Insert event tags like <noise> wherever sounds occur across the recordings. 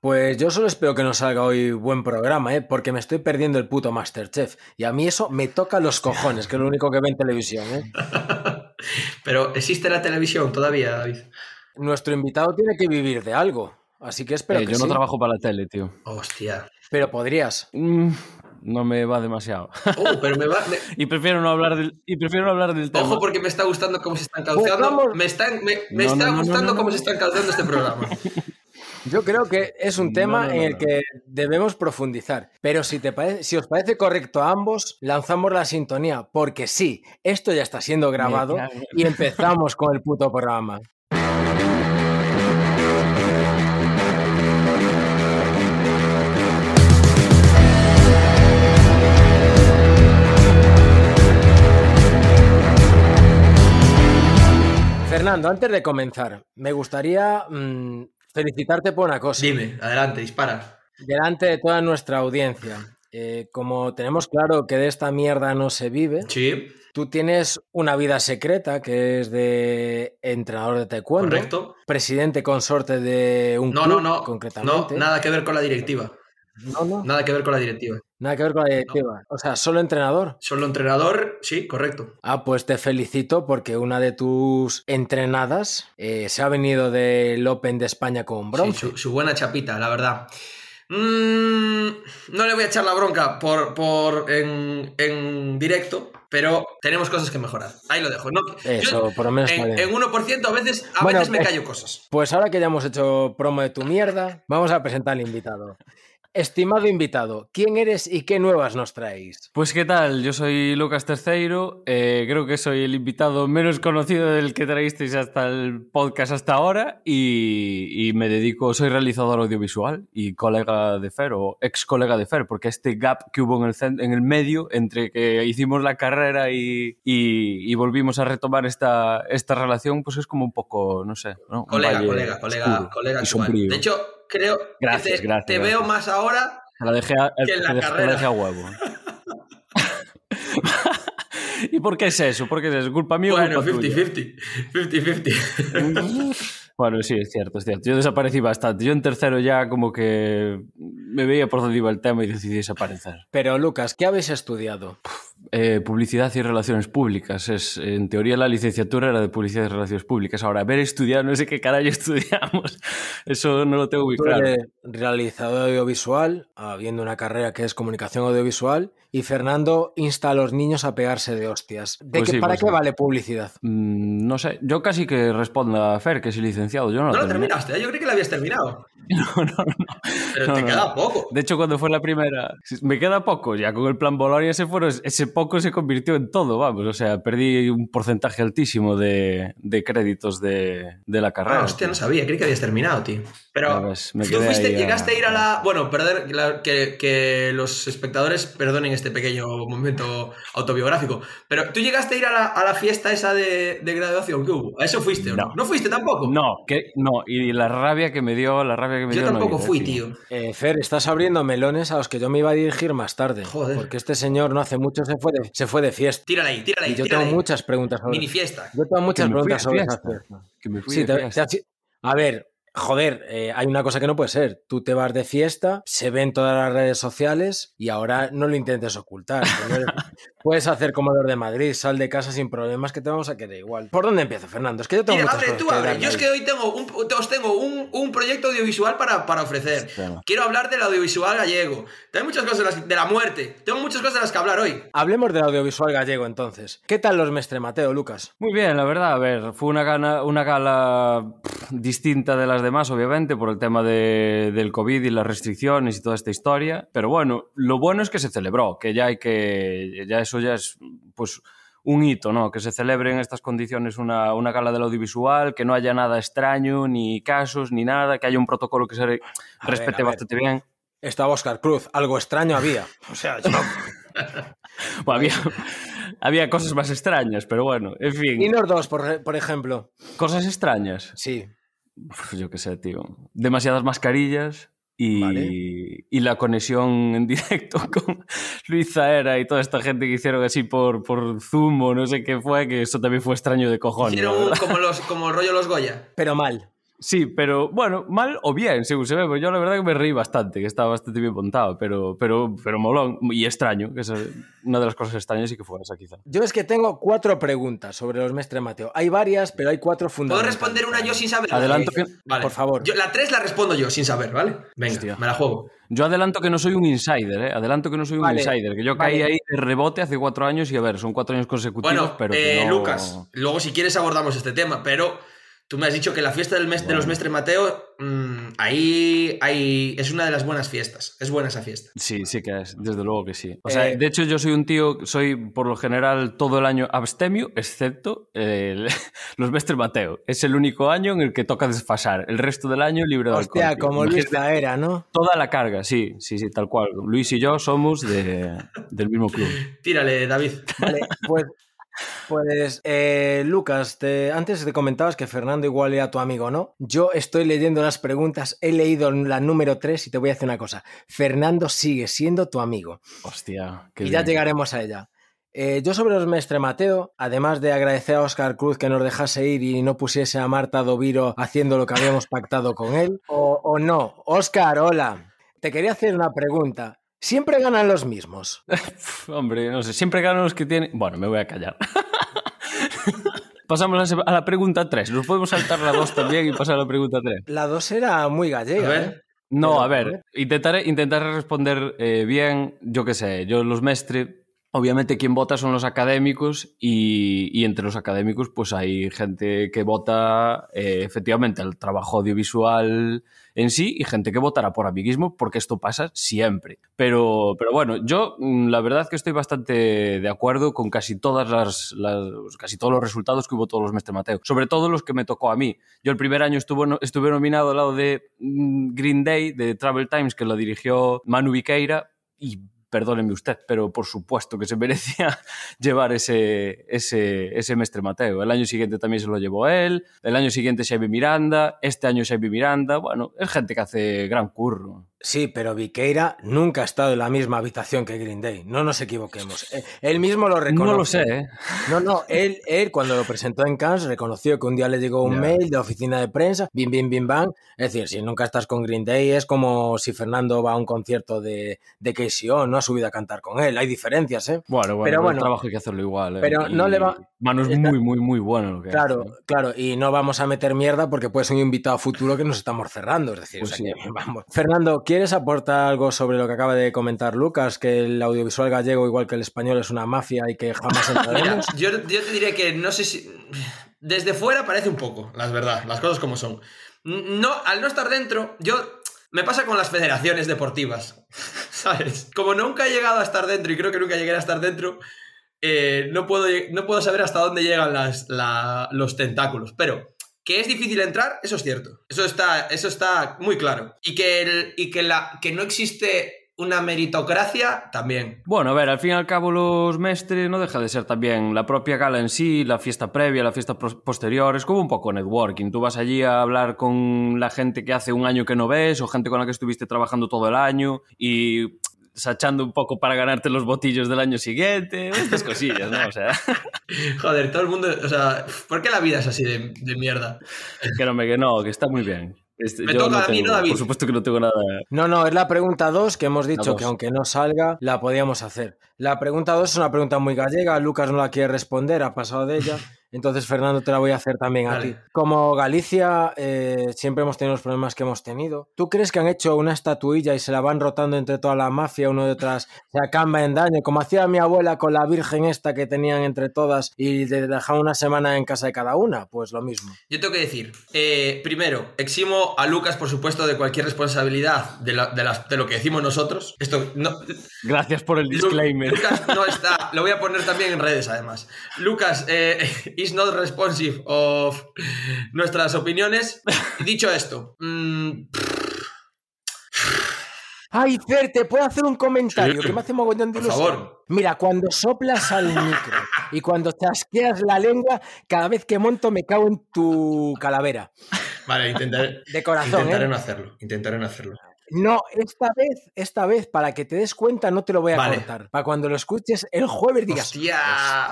Pues yo solo espero que nos salga hoy buen programa, ¿eh? porque me estoy perdiendo el puto Masterchef. Y a mí eso me toca los <laughs> cojones, que es lo único que ve en televisión. ¿eh? <laughs> Pero ¿existe la televisión todavía, David? Nuestro invitado tiene que vivir de algo. Así que espero Eh, que yo no trabajo para la tele, tío. Hostia. Pero podrías. Mm, no me va demasiado. Oh, pero me va. <laughs> me- y prefiero no hablar del, y prefiero no hablar del tema. Ojo porque me está gustando cómo se están calzando. Me, están, me, me No, está no, no, gustando cómo se están calzando este programa. Yo creo que es un tema no, no, en el que debemos profundizar. Pero si, te parece, si os parece correcto a ambos, lanzamos la sintonía. Porque sí, esto ya está siendo grabado y empezamos con el puto programa. Fernando, antes de comenzar, me gustaría mm, felicitarte por una cosa. Dime, adelante, dispara. Delante de toda nuestra audiencia, eh, como tenemos claro que de esta mierda no se vive, Sí, tú tienes una vida secreta que es de entrenador de taekwondo, correcto. presidente consorte de un No, club, no, no. No, concretamente. nada que ver con la directiva. no, no, Nada que ver con la directiva. Nada que ver con la directiva. O sea, solo entrenador. Solo entrenador, sí, correcto. Ah, pues te felicito porque una de tus entrenadas eh, se ha venido del Open de España con Sí, bronce. su, su buena chapita, la verdad. Mm, no le voy a echar la bronca por, por en, en directo, pero tenemos cosas que mejorar. Ahí lo dejo. No, Eso, por lo menos en, en 1% a veces, a Bueno, veces me eh, callo cosas. Pues ahora que ya hemos hecho promo de tu mierda, vamos a presentar al invitado. Estimado invitado, ¿quién eres y qué nuevas nos traéis? Pues qué tal, yo soy Lucas Terceiro, eh, creo que soy el invitado menos conocido del que traísteis hasta el podcast hasta ahora y, y me dedico, soy realizador audiovisual y colega de Fer o ex colega de Fer, porque este gap que hubo en el, en el medio entre que hicimos la carrera y, y- y volvimos a retomar esta, esta relación, pues es como un poco, no sé, ¿no? Un Colega, colega, colega, colega sombrío. De hecho, creo Gracias, que te, gracias, te gracias. veo más ahora. Te la dejé a, que en la te carrera. dejé a huevo. <laughs> ¿Y por qué es eso? ¿Por qué es eso? ¿Culpa mía Bueno, o culpa tuya? 50-50. 50-50. <laughs> Bueno, sí, es cierto, es cierto. Yo desaparecí bastante. Yo en tercero ya como que me veía por dónde iba el tema y decidí desaparecer. Pero Lucas, ¿qué habéis estudiado? Eh, publicidad y relaciones públicas. Es, en teoría la licenciatura era de publicidad y relaciones públicas. Ahora, haber estudiado, no sé qué carajo <laughs> estudiamos. Eso no lo tengo muy claro. realizador audiovisual, habiendo una carrera que es comunicación audiovisual, y Fernando insta a los niños a pegarse de hostias. ¿De Pues qué, sí, ¿Para pues qué sí. vale publicidad? Mm, no sé, yo casi que responda a Fer, que es licenciado. Yo no, No lo terminaste, ¿eh? yo creí que lo habías terminado. <laughs> No, no, no. Pero No, te no, queda poco. De hecho, cuando fue la primera, me queda poco, ya con el plan Bolonia se fueron, ese poco se convirtió en todo, vamos, o sea, perdí un porcentaje altísimo de, de créditos de, de la carrera. Ah, hostia, no sabía, creí que habías terminado, tío. Pero ves, me tú fuiste, a- llegaste a ir a la. Bueno, perder, la- que, que los espectadores perdonen este pequeño momento autobiográfico. Pero tú llegaste a ir a la, a la fiesta esa de, de graduación que hubo. ¿A eso fuiste o? No. ¿No fuiste tampoco? No, que, no, y la rabia que me dio, la rabia que me Yo dio. no tampoco ir, fui, tío. Eh, Fer, estás abriendo melones a los que yo me iba a dirigir más tarde. Joder. Porque este señor no hace mucho se fue de, se fue de fiesta. Tírala ahí, tírala ahí. Y yo tírala tengo ahí. muchas preguntas sobre Mini fiesta. Yo tengo muchas preguntas sobre esa fiesta. fiesta. Que me fui Sí, de te- fiesta. te has- a ver, joder, eh, hay una cosa que no puede ser. Tú te vas de fiesta, se ven todas las redes sociales y ahora no lo intentes ocultar. Puedes hacer como los de Madrid, sal de casa sin problemas que te vamos a quedar igual. ¿Por dónde empiezo, Fernando? Es que yo tengo muchas abre, tú abre. Yo es que hoy tengo un, os tengo un, un proyecto audiovisual para, para ofrecer. Quiero hablar del audiovisual gallego. Tengo muchas cosas de, las- de la muerte. Tengo muchas cosas de las que hablar hoy. Hablemos del audiovisual gallego entonces. ¿Qué tal los Mestre Mateo, Lucas? Muy bien, la verdad, a ver, fue una, gana, una gala pff, distinta de las demás, obviamente, por el tema de- del COVID y las restricciones y toda esta historia, pero bueno, lo bueno es que se celebró, que ya hay que, ya eso ya es, pues, un hito, ¿no? Que se celebre en estas condiciones una, una gala del audiovisual, que no haya nada extraño, ni casos, ni nada, que haya un protocolo que se re- A ver, respete ver. bastante bien. Estaba Oscar Cruz, algo extraño había. <laughs> O sea, yo... <laughs> Bueno, había, había cosas más extrañas, pero bueno, en fin, Y los dos, por, por ejemplo. cosas extrañas. Sí. Uf, yo qué sé, tío. Demasiadas mascarillas y, Vale. y la conexión en <laughs> directo con Luis Zaera y toda esta gente que hicieron así por, por Zoom o no sé qué fue, que eso también fue extraño de cojones. Hicieron como, los, como el rollo Los Goya. Pero mal. Sí, pero bueno, mal o bien, según se ve. Pues yo la verdad que me reí bastante, que estaba bastante bien montado, pero, pero, pero molón y extraño, que es una de las cosas extrañas y que fue esa quizá. Yo es que tengo cuatro preguntas sobre los Mestre Mateo. Hay varias, pero hay cuatro ¿Puedo fundamentales. responder una yo sin saber? Adelanto que- Vale. Por favor. Yo, la 3 la respondo yo sin saber, ¿vale? Venga, Hostia. me la juego. Yo adelanto que no soy un insider, ¿eh? Adelanto que no soy un Vale, insider, que yo vale. caí ahí de rebote hace cuatro años y a ver, son cuatro años consecutivos, Bueno, pero eh, no- Lucas, luego si quieres abordamos este tema, pero tú me has dicho que la fiesta del mes de los Mestre Mateo, mm, ahí, ahí es una de las buenas fiestas. Es buena esa fiesta. Sí, sí que es, desde luego que sí. O sea, Eh, de hecho yo soy un tío, soy por lo general todo el año abstemio, excepto el- <laughs> los Mestre Mateo. Es el único año en el que toca desfasar. El resto del año libre de Hostia, alcohol. como Luis Imagínate era, ¿no? Toda la carga, sí, sí, sí, tal cual. Luis y yo somos de- del mismo club. <laughs> Tírale, David. Vale, pues, pues eh, Lucas, te- antes te comentabas que Fernando igual era tu amigo, ¿no? Yo estoy leyendo las preguntas, he leído la número 3 y te voy a decir una cosa. Fernando sigue siendo tu amigo. Hostia, qué y ya llegaremos a ella. Eh, yo sobre los Mestre Mateo, además de agradecer a Oscar Cruz que nos dejase ir y no pusiese a Marta Doviro haciendo lo que habíamos pactado con él, o, o no. Oscar, hola. Te quería hacer una pregunta. ¿Siempre ganan los mismos? <laughs> Hombre, no sé, siempre ganan los que tienen. Bueno, me voy a callar. <laughs> Pasamos a la pregunta 3. Nos podemos saltar la 2 también y pasar a la pregunta 3. La dos era muy A gallega. ver. ¿eh? No, a ver, ver. intentaré, intentaré responder eh, bien. Yo qué sé, yo los mestre. Obviamente quien vota son los académicos y, entre los académicos pues hay gente que vota eh, efectivamente el trabajo audiovisual en sí y gente que votará por amiguismo porque esto pasa siempre. Pero, pero bueno, yo mm, la verdad que estoy bastante de acuerdo con casi todas las, las- casi todos los resultados que hubo todos los mestre Mateo, sobre todo los que me tocó a mí. Yo el primer año estuve, estuve nominado al lado de mm, Green Day de Travel Times que lo dirigió Manu Viqueira y perdóneme usted, pero por supuesto que se merecía <laughs> llevar ese, ese, ese mestre Mateo. El año siguiente también se lo llevó él, el año siguiente Xavi Miranda, este año Xavi Miranda, bueno, es gente que hace gran curro. Sí, pero Viqueira nunca ha estado en la misma habitación que Green Day. No nos equivoquemos. Eh, Él mismo lo reconoce. No lo sé, ¿eh? No, no, él, él cuando lo presentó en Cannes reconoció que un día le llegó un mail de oficina de prensa, bim, bim, bim, bam. Es decir, si nunca estás con Green Day es como si Fernando va a un concierto de, de KCO, no ha subido a cantar con él. Hay diferencias, ¿eh? Bueno, bueno, Pero el bueno, trabajo hay que hacerlo igual. ¿eh? pero no le va- Manu es muy, muy, muy bueno lo que Claro. ¿eh? claro, y no vamos a meter mierda porque puede ser un invitado futuro que nos estamos cerrando. Es decir, Pues o sea sí. que, <laughs> vamos. Fernando, ¿quieres aportar algo sobre lo que acaba de comentar Lucas? Que el audiovisual gallego, igual que el español, es una mafia y que jamás <laughs> entraremos. yo, yo te diré que no sé si. Desde fuera parece un poco, las verdad, las cosas como son. No, al no estar dentro, yo. Me pasa con las federaciones deportivas. <laughs> ¿Sabes? Como nunca he llegado a estar dentro y creo que nunca llegué a estar dentro, eh, no, puedo, no puedo saber hasta dónde llegan las, la- los tentáculos. Pero que es difícil entrar, eso es cierto. Eso está, eso está muy claro. Y que, el- y que, la, que no existe una meritocracia, también. Bueno, a ver, al fin y al cabo los mestres no deja de ser también la propia gala en sí, la fiesta previa, la fiesta posterior, es como un poco networking. Tú vas allí a hablar con la gente que hace un año que no ves o gente con la que estuviste trabajando todo el año y sachando un poco para ganarte los botillos del año siguiente, estas cosillas, ¿no? O sea, <laughs> Joder, todo el mundo. O sea, ¿por qué la vida es así de, de mierda? que no, me, que no, que está muy bien. Este, Me yo toca a mí, tengo- ¿no, David? Por supuesto que no tengo nada. No, no, es la pregunta 2 que hemos dicho que aunque no salga, la podíamos hacer. La pregunta 2 es una pregunta muy gallega, Lucas no la quiere responder, ha pasado de ella, <laughs> entonces Fernando te la voy a hacer también a ti. Como Galicia, eh, siempre hemos tenido los problemas que hemos tenido. ¿Tú crees que han hecho una estatuilla y se la van rotando entre toda la mafia, uno de otras, se acamba en daño, como hacía mi abuela con la virgen esta que tenían entre todas y de- dejaban una semana en casa de cada una? Pues lo mismo. Yo tengo que decir, eh, primero, eximo a Lucas, por supuesto, de cualquier responsabilidad de, la- de las- de lo que decimos nosotros. Esto no. Gracias por el disclaimer. Lucas no está. Lo voy a poner también en redes, además. Lucas eh, is not responsive of nuestras opiniones. Dicho esto, mm, Ay, Fer, te puedo hacer un comentario Sí. que me hace mogollón de Por ilusión. favor. Mira, cuando soplas al micro y cuando chasqueas la lengua, cada vez que monto me cago en tu calavera. vale, intentaré, De corazón, intentaré ¿eh? no hacerlo. Intentaré no hacerlo. No, esta vez, esta vez, para que te des cuenta, no te lo voy a Vale. cortar. Para cuando lo escuches el jueves digas, Hostia.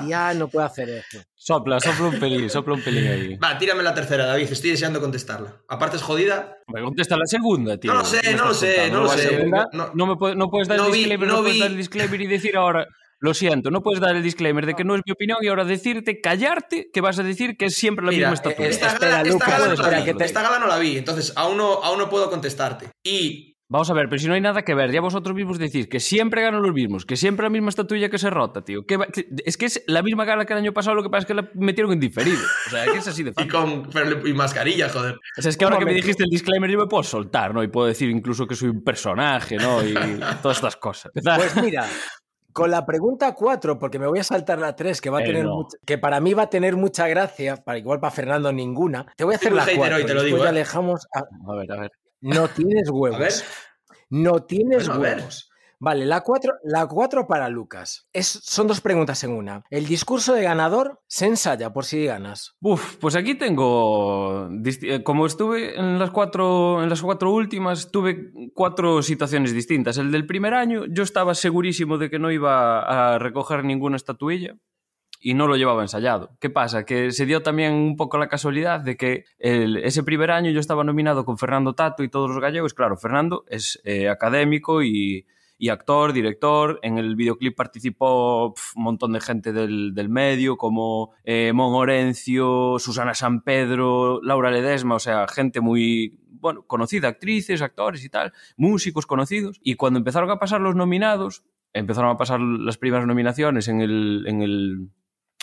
hostia, no puedo hacer eso. Sopla, sopla un pelín, sopla un pelín ahí. Va, tírame la tercera, David. Estoy deseando contestarla. Aparte es jodida. Me contesta la segunda, tío. No lo sé, ¿Qué me no lo sé, no lo sé. No- No, me puede- no puedes dar No el vi- disclaimer, no no, puedes vi- dar el disclaimer y decir ahora, lo siento, no puedes dar el disclaimer de que no es mi opinión y ahora decirte, callarte, que vas a decir que es siempre la Mira, misma estatura. eh, esta, gala, esta gala no la espera, vi. que te- Esta gala no la vi, entonces aún no, aún no puedo contestarte. Y Vamos a ver, pero si no hay nada que ver, ya vosotros mismos decís que siempre ganan los mismos, que siempre la misma estatuilla que se rota, tío. Que va- que- es que es la misma gala que el año pasado, lo que pasa es que la metieron en diferido. O sea, que es así de <laughs> Y fácil. con pero- y mascarilla, joder. O sea, es que ahora que me dijiste el disclaimer yo me puedo soltar, ¿no? Y puedo decir incluso que soy un personaje, ¿no? Y <laughs> todas estas cosas. Pues mira, con la pregunta 4, porque me voy a saltar la 3, que va a Eh, tener no. que para mí va a tener mucha gracia, para igual para Fernando ninguna. Te voy a hacer la un hater 4. hoy, te lo digo, ya ¿eh? a- A ver, a ver. No tienes huevos. A ver. No tienes Bueno, a ver. huevos. Vale, la 4 la cuatro para Lucas. Es, son dos preguntas en una. El discurso de ganador se ensaya por si ganas. Uf, pues aquí tengo. eh, Como estuve en las cuatro, en las cuatro últimas, tuve cuatro situaciones distintas. El del primer año, yo estaba segurísimo de que no iba a recoger ninguna estatuilla y no lo llevaba ensayado. ¿Qué pasa? Que se dio también un poco la casualidad de que ese primer año yo estaba nominado con Fernando Tato y todos los gallegos. Claro, Fernando es eh, académico y, y actor, director. En el videoclip participó pf, un montón de gente del, del medio, como eh, Mon Orencio, Susana San Pedro, Laura Ledesma, o sea, gente muy bueno, conocida, actrices, actores y tal, músicos conocidos. Y cuando empezaron a pasar los nominados, empezaron a pasar las primeras nominaciones en el, en el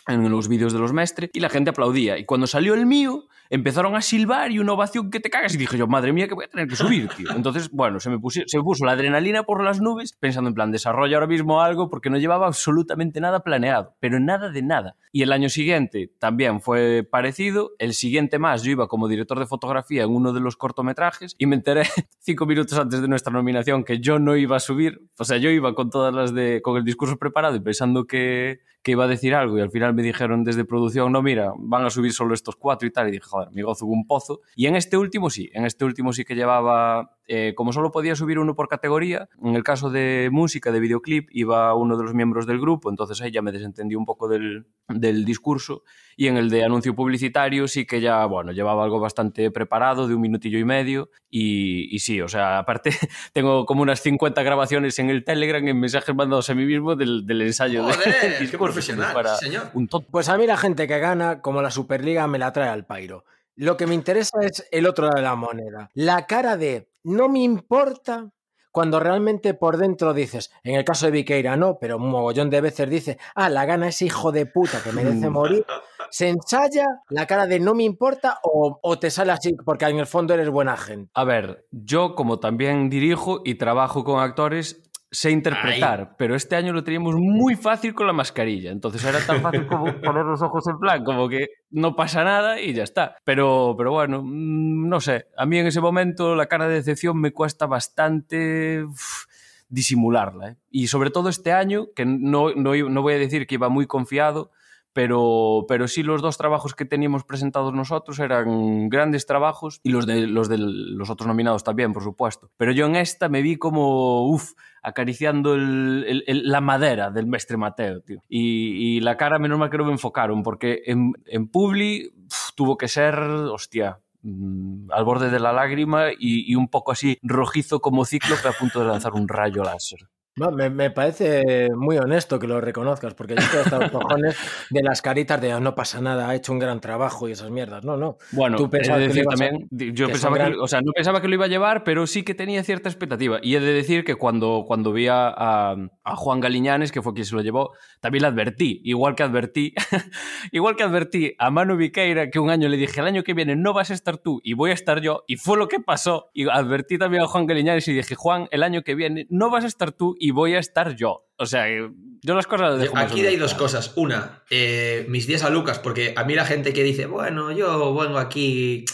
en los vídeos de los Mestre y la gente aplaudía. Y cuando salió el mío, empezaron a silbar y una ovación que te cagas. Y dije yo, madre mía, que voy a tener que subir, tío. Entonces, bueno, se me, pusi- se me puso la adrenalina por las nubes, pensando en plan, desarrolla ahora mismo algo, porque no llevaba absolutamente nada planeado, pero nada de nada. Y el año siguiente también fue parecido. El siguiente más, yo iba como director de fotografía en uno de los cortometrajes y me enteré <laughs> cinco minutos antes de nuestra nominación que yo no iba a subir. O sea, yo iba con todas las de, con el discurso preparado y pensando que, que iba a decir algo y al final me dijeron desde producción, no, mira, van a subir solo estos cuatro y tal. Y dije, joder, mi gozo un pozo. Y en este último sí, en este último sí que llevaba, eh, como solo podía subir uno por categoría, en el caso de música, de videoclip, iba uno de los miembros del grupo, entonces ahí ya me desentendí un poco del, del discurso. Y en el de anuncio publicitario sí que ya, bueno, llevaba algo bastante preparado, de un minutillo y medio. Y, y sí, o sea, aparte <laughs> tengo como unas 50 grabaciones en el Telegram, en mensajes mandados a mí mismo del, del ensayo Joder, <laughs> qué discurso, profesional, para señor. un tonto. Pues a mí la gente que gana, como la Superliga, me la trae al pairo. Lo que me interesa es el otro lado de la moneda. La cara de no me importa cuando realmente por dentro dices, en el caso de Viqueira no, pero un mogollón de veces dice, ah, la gana ese hijo de puta que merece morir. ¿Se ensaya la cara de no me importa o, o te sale así porque en el fondo eres buena gente? A ver, yo como también dirijo y trabajo con actores, sé interpretar, pero este año lo teníamos muy fácil con la mascarilla, entonces era tan fácil como <laughs> poner los ojos en plan, como que no pasa nada y ya está. Pero, pero bueno, mm, no sé, a mí en ese momento la cara de decepción me cuesta bastante uf, disimularla. ¿eh? Y sobre todo este año, que no, no, no voy a decir que iba muy confiado, pero, pero sí los dos trabajos que teníamos presentados nosotros eran grandes trabajos y los de los, de los otros nominados también, por supuesto. Pero yo en esta me vi como, uff, acariciando el- el- el- la madera del mestre Mateo, tío. Y, y la cara, menos mal que no me enfocaron, porque en, en Publi uf, tuvo que ser, hostia, mm, al borde de la lágrima y, y un poco así rojizo como cíclope a punto de lanzar un rayo láser. Me, me parece muy honesto que lo reconozcas, porque yo estoy hasta los cojones de las caritas de "Ah, no pasa nada, ha hecho un gran trabajo y esas mierdas. No, no. Bueno, Tú de pensabas que decir a- también, yo que pensaba que, gran- o sea, no pensaba que lo iba a llevar, pero sí que tenía cierta expectativa. Y he de decir que cuando, cuando vi a, a- a Juan Galiñanes, que fue quien se lo llevó, también le advertí, igual que advertí, <laughs> igual que advertí a Manu Viqueira, que un año le dije, el año que viene no vas a estar tú y voy a estar yo, y fue lo que pasó. Y advertí también a Juan Galiñanes y dije, Juan, el año que viene no vas a estar tú y voy a estar yo. O sea, yo las cosas las dejo Aquí hay dos cosas. Una, eh, mis días a Lucas, porque a mí la gente que dice, bueno, yo vengo aquí.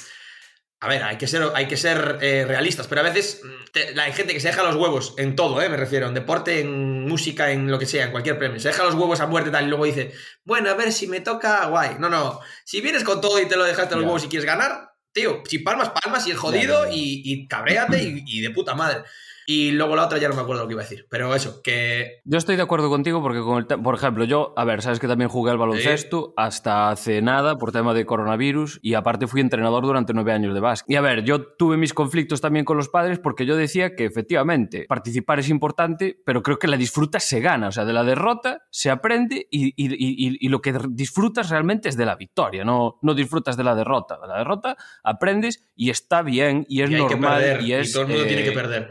A ver, hay que ser, hay que ser eh, realistas, pero a veces mm, te- la- hay gente que se deja los huevos en todo, ¿eh? me refiero, en deporte, en música, en lo que sea, en cualquier premio. Se deja los huevos a muerte tal y luego dice, bueno, a ver si me toca, guay. No, no, si vienes con todo y te lo dejaste los huevos y quieres ganar, tío, si palmas, palmas y el jodido y, y cabréate y, y de puta madre. Y luego la otra ya no me acuerdo lo que iba a decir. Pero eso, que Yo estoy de acuerdo contigo porque, con el por ejemplo, yo, a ver, sabes que también jugué al baloncesto hasta hace nada por tema de coronavirus y aparte fui entrenador durante nueve años de básquet. Y a ver, yo tuve mis conflictos también con los padres porque yo decía que efectivamente participar es importante, pero creo que la disfruta se gana. O sea, de la derrota se aprende y, y- y- y lo que disfrutas realmente es de la victoria, no, no disfrutas de la derrota. De la derrota aprendes y está bien y es normal perder. y es todo el mundo tiene que eh, perder.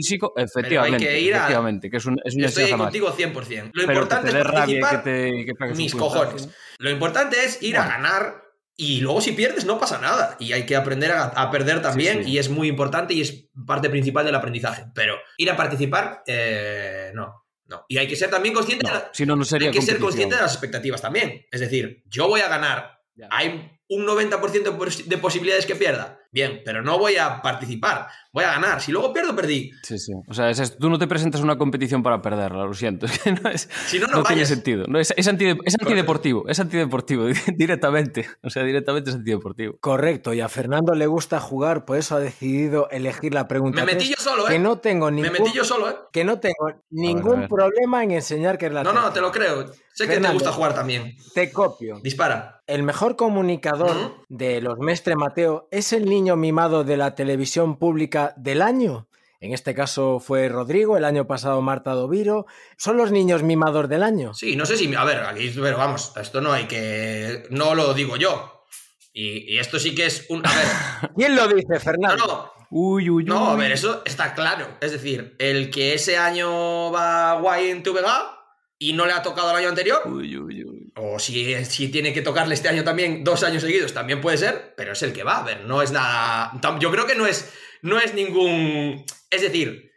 Intrínseco, efectivamente, que ir a- efectivamente, que es, un, es una Estoy contigo 100%. Lo Pero importante es participar. que te que un mis cojones. Lo importante es ir a ganar y luego si pierdes no pasa nada. Y hay que aprender a, a perder también sí. y es muy importante y es parte principal del aprendizaje. Pero ir a participar, eh, no. No. Y hay que ser también consciente, No, de la- si no, no sería hay que ser consciente de las expectativas también. Es decir, yo voy a ganar. Ya. Hay un 90% pos- de posibilidades que pierda. Bien, pero no voy a participar. Voy a ganar. Si luego pierdo, perdí. Sí, sí. O sea, es tú no te presentas a una competición para perderla, lo siento. <laughs> Es que no, es, Si no, no, no tiene sentido. No, es, es, antide- es antideportivo, es antideportivo, <laughs> directamente. O sea, directamente es antideportivo. Correcto, y a Fernando le gusta jugar, por eso ha decidido elegir la pregunta. Me metí yo solo, ¿eh? Que no tengo Me ningún, metí yo solo, ¿eh? que no tengo ningún ver. problema en enseñar que es la No, no, te lo creo. Sé que te gusta jugar también. Te copio. Dispara. El mejor comunicador de los Mestre Mateo es el niño mimado de la televisión pública del año. En este caso fue Rodrigo, el año pasado Marta Doviro. ¿Son los niños mimados del año? Sí, no sé si. A ver, aquí, pero vamos, esto no hay que. No lo digo yo. Y, y esto sí que es un. A ver. <laughs> ¿Quién lo dice, No, Fernando? no. Uy, uy, uy. No, a ver, eso está claro. Es decir, el que ese año va guay en TVG y no le ha tocado el año anterior, Uy, uy, uy. O si, si tiene que tocarle este año también, dos años seguidos, también puede ser, pero es el que va. A ver, no es nada. Yo creo que no es, no es ningún. Es decir,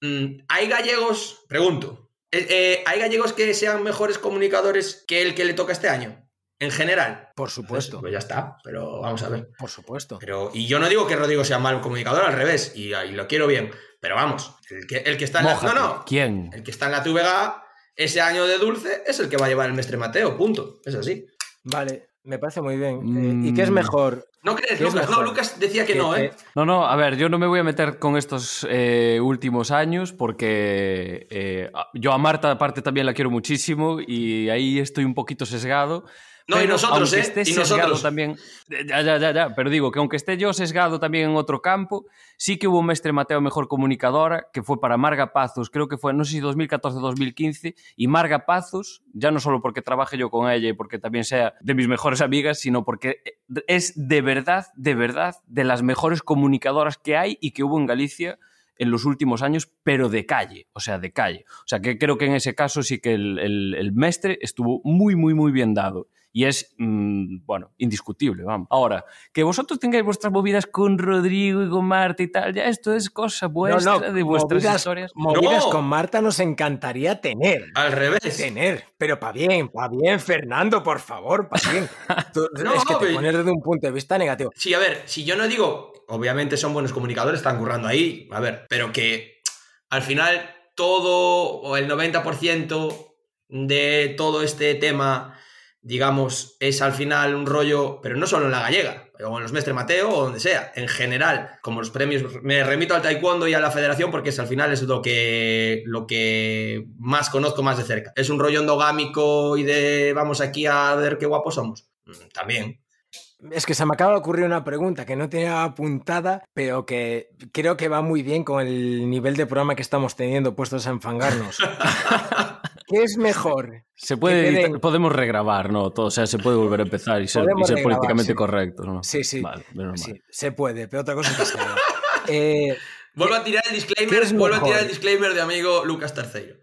mm, ¿hay gallegos? Pregunto. eh, eh, ¿Hay gallegos que sean mejores comunicadores que el que le toca este año? En general. Por supuesto, Pues ya está, pero vamos a ver. por supuesto. Pero, y yo no digo que Rodrigo sea mal comunicador, al revés, y, y lo quiero bien. Pero vamos, el que, el que está en la. No, no. ¿Quién? El que está en la TVG ese año de dulce es el que va a llevar el mestre Mateo, punto. Es así. Vale, me parece muy bien. Mm. Eh, ¿Y qué es mejor? ¿No crees, ¿Qué es Lucas? No? Lucas decía que Que- no, ¿eh? que- No, no, a ver, yo no me voy a meter con estos eh, últimos años porque eh, yo a Marta aparte también la quiero muchísimo y ahí estoy un poquito sesgado. No, y Pero nosotros, aunque ¿eh? esté Y nosotros. también, ya, ya, ya, ya, pero digo que aunque esté yo sesgado también en otro campo, sí que hubo un mestre Mateo mejor comunicadora que fue para Marga Pazos, creo que fue, no sé si 2014-2015, y Marga Pazos, ya no solo porque trabaje yo con ella y porque también sea de mis mejores amigas, sino porque es de verdad, de verdad, de las mejores comunicadoras que hay y que hubo en Galicia en los últimos años, pero de calle, o sea, de calle. O sea, que creo que en ese caso sí que el, el, el mestre estuvo muy, muy, muy bien dado. Y es, mmm, bueno, indiscutible, vamos. Ahora, que vosotros tengáis vuestras movidas con Rodrigo y con Marta y tal, ya esto es cosa vuestra, de vuestras movidas, historias. movidas No. con Marta nos encantaría tener. Al revés. Tener, pero para bien, para bien, Fernando, por favor, para bien. <laughs> Tú- No, es que te pones desde un punto de vista negativo. Sí, a ver, si yo no digo, obviamente son buenos comunicadores, están currando ahí, a ver, pero que al final todo o el 90% de todo este tema, digamos, es al final un rollo, pero no solo en la gallega, o en los Mestre Mateo o donde sea, en general, como los premios, me remito al taekwondo y a la federación porque es, al final es lo que, lo que más conozco más de cerca. Es un rollo endogámico y de vamos aquí a ver qué guapos somos. Mm, También. Es que se me acaba de ocurrir una pregunta que no tenía apuntada, pero que creo que va muy bien con el nivel de programa que estamos teniendo puestos a enfangarnos. <laughs> ¿Qué es mejor? Se puede editar- podemos regrabar, ¿no? Todo, o sea, se puede volver a empezar y ser, y Podemos ser regrabar, políticamente sí. correcto, ¿no? Sí, sí. Vale, menos mal. Sí, se puede, pero otra cosa que se. <laughs> Eh, Vuelvo a tirar el ¿Qué disclaimer, vuelvo a tirar el disclaimer de amigo Lucas Terceiro.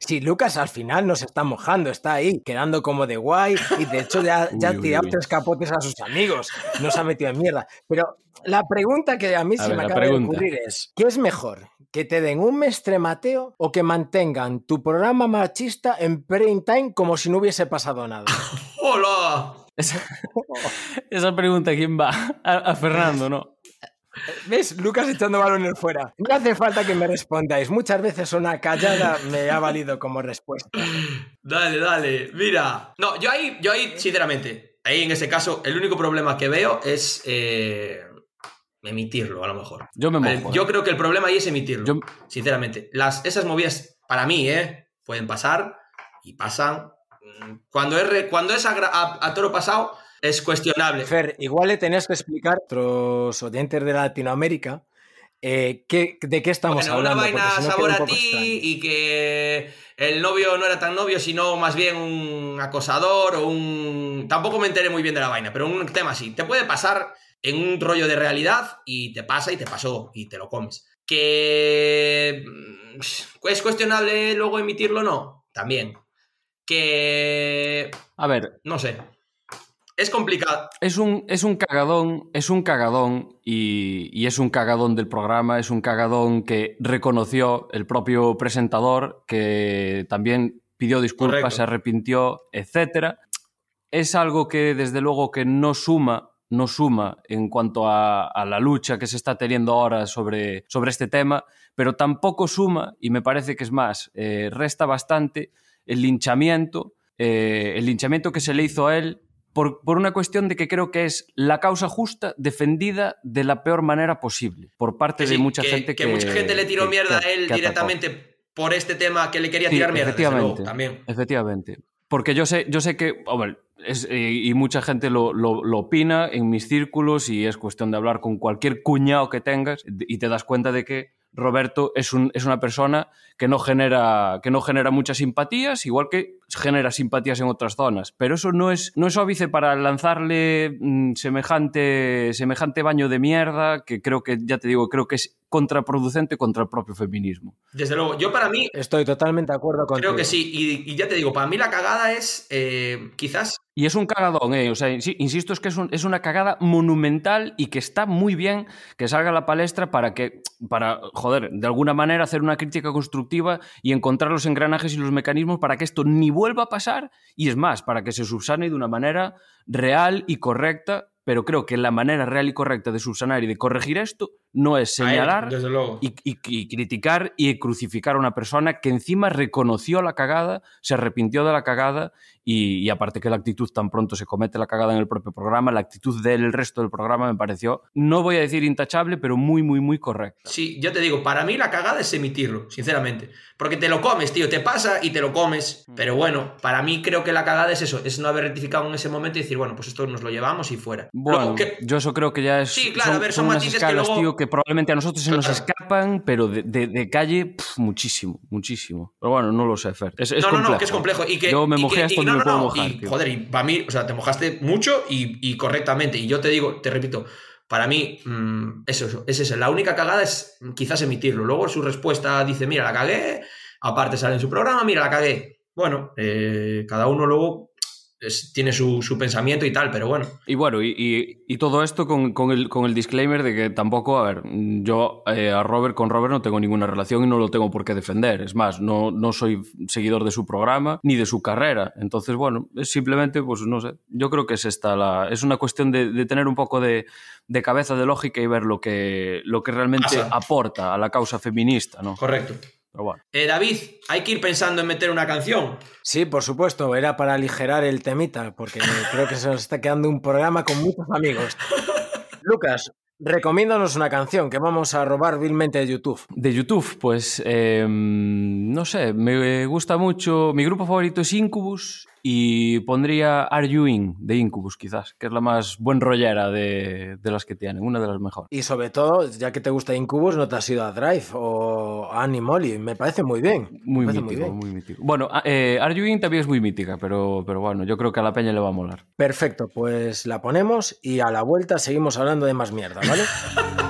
Sí, Lucas al final nos está mojando, está ahí, quedando como de guay y de hecho ya, ya Uy, ha tirado uy. tres capotes a sus amigos, nos ha metido en mierda. Pero la pregunta que a mí A se ver, me acaba de ocurrir es, ¿qué es mejor? ¿Que te den un mestre Mateo o que mantengan tu programa machista en prime time como si no hubiese pasado nada? <laughs> ¡Hola! Esa, <laughs> esa pregunta, ¿quién va? A, a Fernando, ¿no? ¿Ves? Lucas echando balones fuera. No hace falta que me respondáis. Muchas veces una callada me ha valido como respuesta. Dale, dale. Mira. No, yo ahí, yo ahí, sinceramente, ahí en ese caso, el único problema que veo es eh, emitirlo, a lo mejor. Yo me mojo. yo eh. creo que el problema ahí es emitirlo, Yo- sinceramente. Las, esas movidas, para mí, ¿eh? pueden pasar y pasan. Mm, Cuando es, re- cuando es a, a- a toro pasado, es cuestionable. Fer, igual le tenías que explicar a otros oyentes de Latinoamérica eh, qué- de qué estamos Bueno, una hablando. vaina si no sabor a ti y que el novio no era tan novio, sino más bien un acosador o un... Tampoco me enteré muy bien de la vaina, pero un tema así. Te puede pasar en un rollo de realidad y te pasa y te pasó y te lo comes. Que... mm, ¿Es cuestionable luego emitirlo? No, también. Que... A ver, No sé. Es complicado. es un, es un cagadón, es un cagadón y, y es un cagadón del programa, es un cagadón que reconoció el propio presentador, que también pidió disculpas, Correcto. se arrepintió, etcétera. Es algo que desde luego que no suma, no suma en cuanto a, a la lucha que se está teniendo ahora sobre, sobre este tema, pero tampoco suma, y me parece que es más, eh, resta bastante el linchamiento, eh, el linchamiento que se le hizo a él por, por una cuestión de que creo que es la causa justa defendida de la peor manera posible por parte de mucha que- gente que, que mucha gente le tiró que- mierda a él atacó. directamente por este tema que le quería Sí, tirar mierda. desde luego, efectivamente. también. Efectivamente. Porque yo sé, yo sé que, hombre, es, eh, y mucha gente lo, lo- lo opina en mis círculos y es cuestión de hablar con cualquier cuñado que tengas y te das cuenta de que Roberto es, un- es una persona que no, genera, que no genera muchas simpatías, igual que genera simpatías en otras zonas. Pero eso no es, no es óbice para lanzarle mm, semejante, semejante baño de mierda que creo que, ya te digo, creo que es contraproducente contra el propio feminismo. Desde luego, yo para mí Estoy totalmente de acuerdo contigo. creo que sí. Y, y ya te digo, para mí la cagada es eh, quizás Y es un cagadón, ¿eh? O sea, insi- insisto, es que es, un- es una cagada monumental y que está muy bien que salga a la palestra para que, para, joder, de alguna manera hacer una crítica constructiva y encontrar los engranajes y los mecanismos para que esto ni vuelva a pasar y es más, para que se subsane de una manera real y correcta, pero creo que la manera real y correcta de subsanar y de corregir esto no es él, señalar desde luego. y, y- y criticar y crucificar a una persona que encima reconoció la cagada, se arrepintió de la cagada y, y aparte que la actitud tan pronto se comete la cagada en el propio programa, la actitud del resto del programa me pareció, no voy a decir intachable, pero muy, muy, muy correcta. Sí, yo te digo, para mí la cagada es emitirlo, sinceramente. Porque te lo comes, tío, te pasa y te lo comes. Mm. Pero bueno, para mí creo que la cagada es eso, es no haber rectificado en ese momento y decir, bueno, pues esto nos lo llevamos y fuera. Bueno, Luego, que- yo eso creo que ya es. Sí, claro, son, a ver, son matices que escalas, luego- tío, que probablemente a nosotros se nos escapan, pero de, de- de calle, muchísimo, muchísimo. Pero bueno, no lo sé, Fer. Es, es no, no, complejo. no, que es complejo. Y que, Yo me y mojé que- hasta y donde no, me no, puedo mojar, y, joder, y para mí, o sea, te mojaste mucho y, correctamente. Y yo te digo, te repito, para mí, mm, eso, es eso. La única cagada es quizás emitirlo. Luego su respuesta dice, mira, la cagué. Aparte sale en su programa, mira, la cagué. Bueno, eh, cada uno luego es- tiene su, su pensamiento y tal, pero bueno. Y bueno, y, y- y todo esto con, con el, con el disclaimer de que tampoco, a ver, yo eh, a Robert, con Robert no tengo ninguna relación y no lo tengo por qué defender. Es más, no, no soy seguidor de su programa ni de su carrera. Entonces, bueno, es simplemente, pues no sé, yo creo que es esta la. Es una cuestión de, de tener un poco de, de cabeza de lógica y ver lo que, lo que realmente aporta a la causa feminista, ¿no? Correcto. Pero bueno. Eh, David, hay que ir pensando en meter una canción. Sí, por supuesto, era para aligerar el temita, porque creo que se nos está quedando un programa con muchos amigos. <laughs> Lucas, recomiéndanos una canción que vamos a robar vilmente de YouTube. De YouTube, pues eh, no sé, me gusta mucho. Mi grupo favorito es Incubus y pondría Are You In de Incubus, quizás, que es la más buen rollera de, de las que tienen, una de las mejores. Y sobre todo, ya que te gusta Incubus, no te has ido a Drive o Animoli. Me parece muy bien. Muy mítico, muy, bien. mítico. Bueno, ah, eh, In también es muy mítica, pero, pero bueno, yo creo que a la peña le va a molar. Perfecto, pues la ponemos y a la vuelta seguimos hablando de más mierda, ¿vale? <laughs>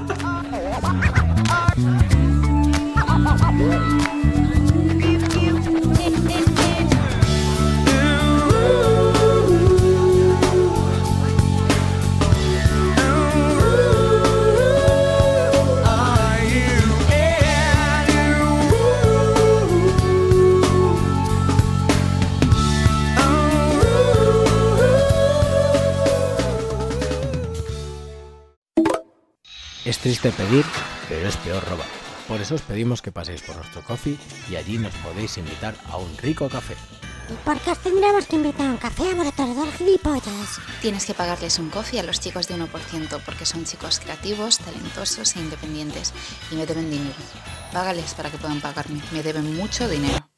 Es triste pedir, pero es peor robar. Por eso os pedimos que paséis por nuestro coffee y allí nos podéis invitar a un rico café. ¿Y por qué os tendríamos que invitar a un café a vosotros dos gilipollas? Tienes que pagarles un coffee a los chicos de 1% porque son chicos creativos, talentosos e independientes y me deben dinero. Págales para que puedan pagarme. Me deben mucho dinero.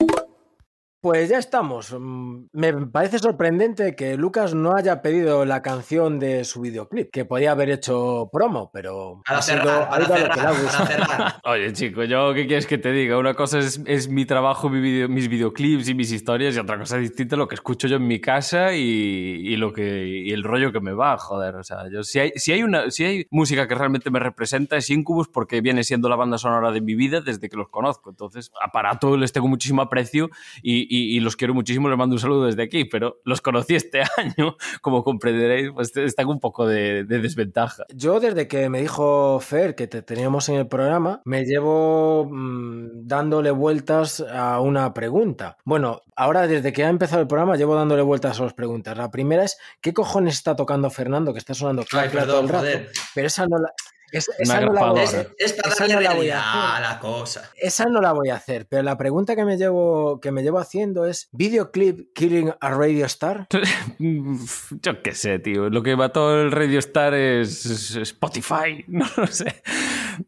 Pues ya estamos. Mm, Me parece sorprendente que Lucas no haya pedido la canción de su videoclip, que podía haber hecho promo, pero Para ha sido cerrar, algo a lo que le cerrar. <laughs> Oye, chico, yo qué quieres que te diga? Una cosa es, es mi trabajo, mi video- mis videoclips y mis historias, y otra cosa distinta lo que escucho yo en mi casa y, y lo que y el rollo que me va, joder. O sea, yo si hay, si hay una, si hay música que realmente me representa es Incubus porque viene siendo la banda sonora de mi vida desde que los conozco. Entonces, aparato les tengo muchísimo aprecio y, y- y los quiero muchísimo, les mando un saludo desde aquí, pero los conocí este <laughs> año, como comprenderéis, pues están un poco de, de desventaja. Yo desde que me dijo Fer que te teníamos en el programa, me llevo mm, dándole vueltas a una pregunta. Bueno, ahora desde que ha empezado el programa llevo dándole vueltas a las preguntas. La primera es, ¿qué cojones está tocando Fernando? Que está sonando perdón, todo el rato. joder. Pero esa no la... es- esa no la voy a hacer. Es, es para Esa darle no la voy a hacer. a la cosa. Esa no la voy a hacer, pero la pregunta que me llevo, que me llevo haciendo es ¿Videoclip Killing a Radio Star? <laughs> Yo qué sé, tío. Lo que mató el Radio Star es Spotify. <laughs> No lo sé.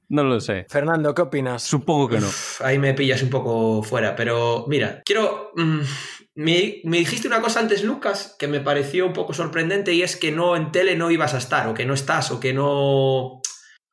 No lo sé. Fernando, ¿qué opinas? Supongo que no. Uf, Ahí me pillas un poco fuera, pero mira, quiero... mm, me, me dijiste una cosa antes, Lucas, que me pareció un poco sorprendente y es que no en tele no ibas a estar, o que no estás, o que no...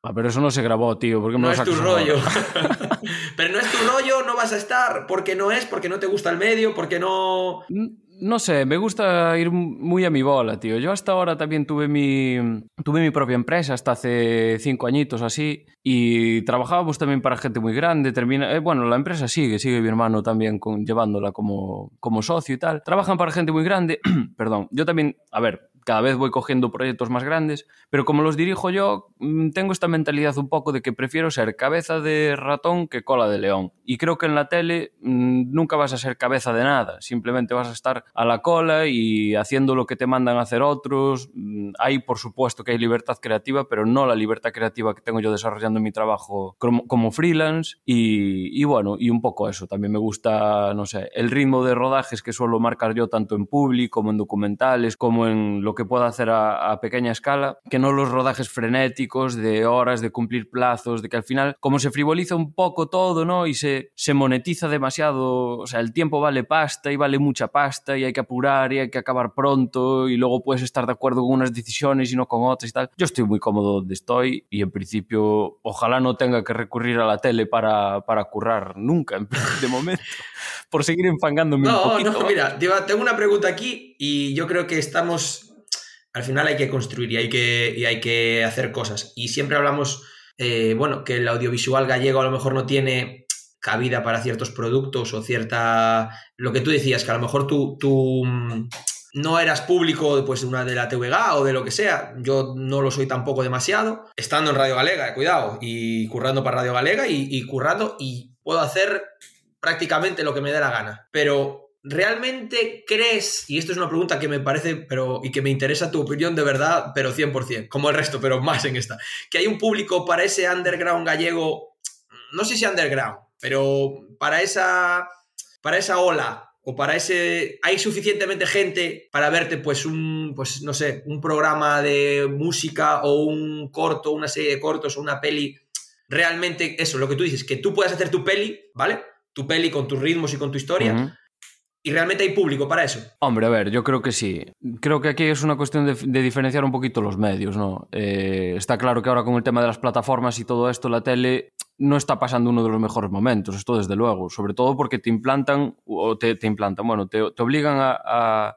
Ah, pero eso no se grabó, tío. ¿Por qué me No lo es tu rollo. <laughs> <laughs> pero no es tu rollo, no vas a estar, porque no es, porque no te gusta el medio, porque no... No sé, me gusta ir muy a mi bola, tío. Yo hasta ahora también tuve mi, tuve mi propia empresa, hasta hace cinco añitos así, y trabajábamos también para gente muy grande. Termina, eh, bueno, la empresa sigue, sigue mi hermano también con, llevándola como, como socio y tal. Trabajan para gente muy grande, <clears throat> perdón. Yo también, a ver, cada vez voy cogiendo proyectos más grandes, pero como los dirijo yo, mm, tengo esta mentalidad un poco de que prefiero ser cabeza de ratón que cola de león. Y creo que en la tele mm, nunca vas a ser cabeza de nada, simplemente vas a estar a la cola y haciendo lo que te mandan a hacer otros. Mm, Hay, por supuesto, que hay libertad creativa, pero no la libertad creativa que tengo yo desarrollando mi trabajo como, como freelance. Y, y bueno, y un poco eso. También me gusta, no sé, el ritmo de rodajes que suelo marcar yo tanto en public como en documentales, como en lo que puedo hacer a, a pequeña escala, que no los rodajes frenéticos de horas, de cumplir plazos, de que al final, como se frivoliza un poco todo, ¿no? Y se, se monetiza demasiado, o sea, el tiempo vale pasta y vale mucha pasta y hay que apurar y hay que acabar pronto y luego puedes estar de acuerdo con unas decisiones y no con otras y tal. Yo estoy muy cómodo donde estoy y en principio ojalá no tenga que recurrir a la tele para, para currar nunca, de momento, <laughs> por seguir enfangándome un No, poquito. no, mira, te iba- tengo una pregunta aquí y yo creo que estamos. Al final hay que construir y hay que, y hay que hacer cosas. Y siempre hablamos, eh, bueno, que el audiovisual gallego a lo mejor no tiene cabida para ciertos productos o cierta. Lo que tú decías, que a lo mejor tú, tú mm, no eras público pues, de una de la TVG o de lo que sea. Yo no lo soy tampoco demasiado. Estando en Radio Galega, eh, cuidado, y currando para Radio Galega y, y currando y puedo hacer prácticamente lo que me dé la gana. Pero ¿realmente crees, y esto es una pregunta que me parece, pero y que me interesa tu opinión de verdad, pero 100%, como el resto, pero más en esta, que hay un público para ese underground gallego, no sé si underground, pero para esa, para esa ola o para ese hay suficientemente gente para verte pues un pues no sé un programa de música o un corto una serie de cortos o una peli realmente eso lo que tú dices que tú puedas hacer tu peli vale tu peli con tus ritmos y con tu historia. Y realmente hay público para eso Hombre, a ver, yo creo que sí. Creo que aquí es una cuestión de, diferenciar un poquito los medios, ¿no? Eh, está claro que ahora con el tema de las plataformas y todo esto, la tele no está pasando uno de los mejores momentos, esto desde luego, sobre todo porque te implantan, o te, te implantan, bueno, te, obligan a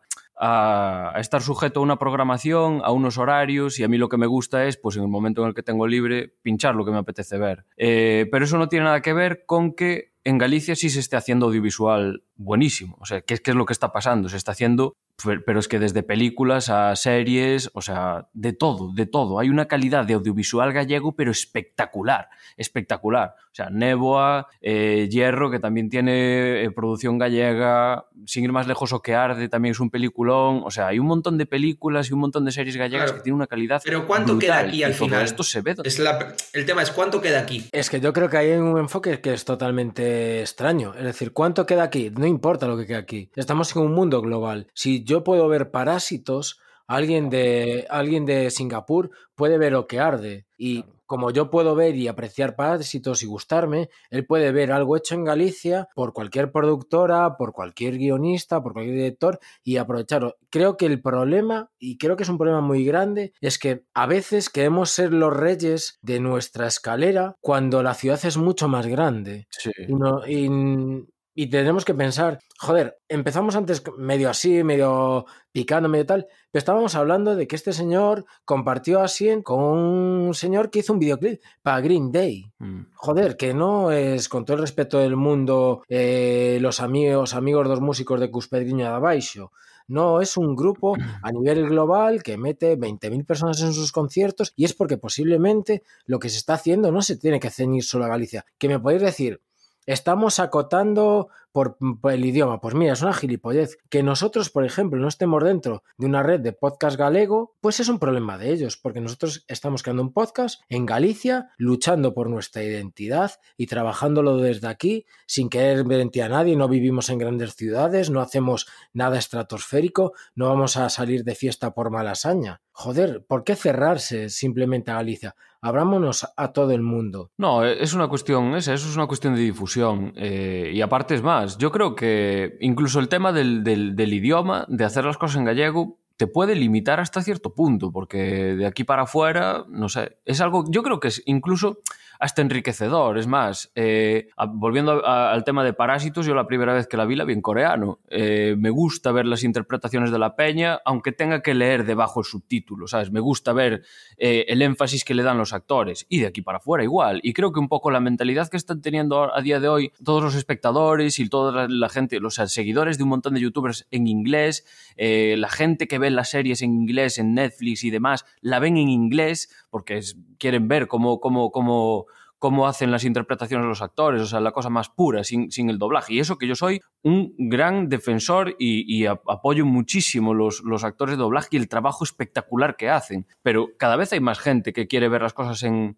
estar sujeto a una programación, a unos horarios, y a mí lo que me gusta es, pues en el momento en el que tengo libre, pinchar lo que me apetece ver. Eh, pero eso no tiene nada que ver con que en Galicia sí se esté haciendo audiovisual buenísimo. O sea, ¿qué es, qué es lo que está pasando? Se está haciendo pero es que desde películas a series, o sea, de todo, de todo. Hay una calidad de audiovisual gallego, pero espectacular, espectacular. O sea, Néboa, eh, Hierro, que también tiene eh, producción gallega, sin ir más lejos, O que arde también es un peliculón. O sea, hay un montón de películas y un montón de series gallegas Claro. que tienen una calidad Pero ¿cuánto brutal. queda aquí al Y final? esto se ve. Es la- el tema es cuánto queda aquí. Es que yo creo que hay un enfoque que es totalmente extraño. Es decir, ¿cuánto queda aquí? No importa lo que queda aquí. Estamos en un mundo global. Si yo puedo ver parásitos, alguien de, alguien de Singapur puede ver o que arde. Y como yo puedo ver y apreciar parásitos y gustarme, él puede ver algo hecho en Galicia por cualquier productora, por cualquier guionista, por cualquier director y aprovecharlo. Creo que el problema, y creo que es un problema muy grande, es que a veces queremos ser los reyes de nuestra escalera cuando la ciudad es mucho más grande. Sí. Y, no- y- y tenemos que pensar, joder, empezamos antes medio así, medio picando, medio tal, pero estábamos hablando de que este señor compartió así con un señor que hizo un videoclip para Green Day. Mm. Joder, que no es, con todo el respeto del mundo, eh, los amigos, amigos dos músicos de Cuspedriño de Abaixo. No, es un grupo a nivel global que mete 20.000 personas en sus conciertos y es porque posiblemente lo que se está haciendo no se tiene que ceñir solo a Galicia. Que me podéis decir, estamos acotando por, el idioma. Pues mira, es una gilipollez. Que nosotros, por ejemplo, no estemos dentro de una red de podcast galego, pues es un problema de ellos, porque nosotros estamos creando un podcast en Galicia, luchando por nuestra identidad y trabajándolo desde aquí, sin querer mentir a nadie, no vivimos en grandes ciudades, no hacemos nada estratosférico, no vamos a salir de fiesta por malasaña. Joder, ¿por qué cerrarse simplemente a Galicia? Abrámonos a todo el mundo. No, eh, es una cuestión, esa, eso es una cuestión de difusión. eh, y aparte es más, yo creo que incluso el tema del, del- del idioma, de hacer las cosas en gallego, te puede limitar hasta cierto punto, porque de aquí para afuera, no sé, es algo, yo creo que es incluso hasta enriquecedor. Es más, eh, volviendo al tema de Parásitos, yo la primera vez que la vi la vi en coreano. Eh, me gusta ver las interpretaciones de la peña, aunque tenga que leer debajo el subtítulo, ¿sabes? Me gusta ver eh, el énfasis que le dan los actores. Y de aquí para afuera igual. Y creo que un poco la mentalidad que están teniendo a día de hoy todos los espectadores y toda la, gente, los seguidores de un montón de youtubers en inglés, la gente que ve las series en inglés, en Netflix y demás, la ven en inglés porque quieren ver cómo, cómo, cómo, cómo hacen las interpretaciones los actores, o sea, la cosa más pura, sin, sin el doblaje. Y eso que yo soy un gran defensor y, apoyo muchísimo los, los actores de doblaje y el trabajo espectacular que hacen. Pero cada vez hay más gente que quiere ver las cosas en,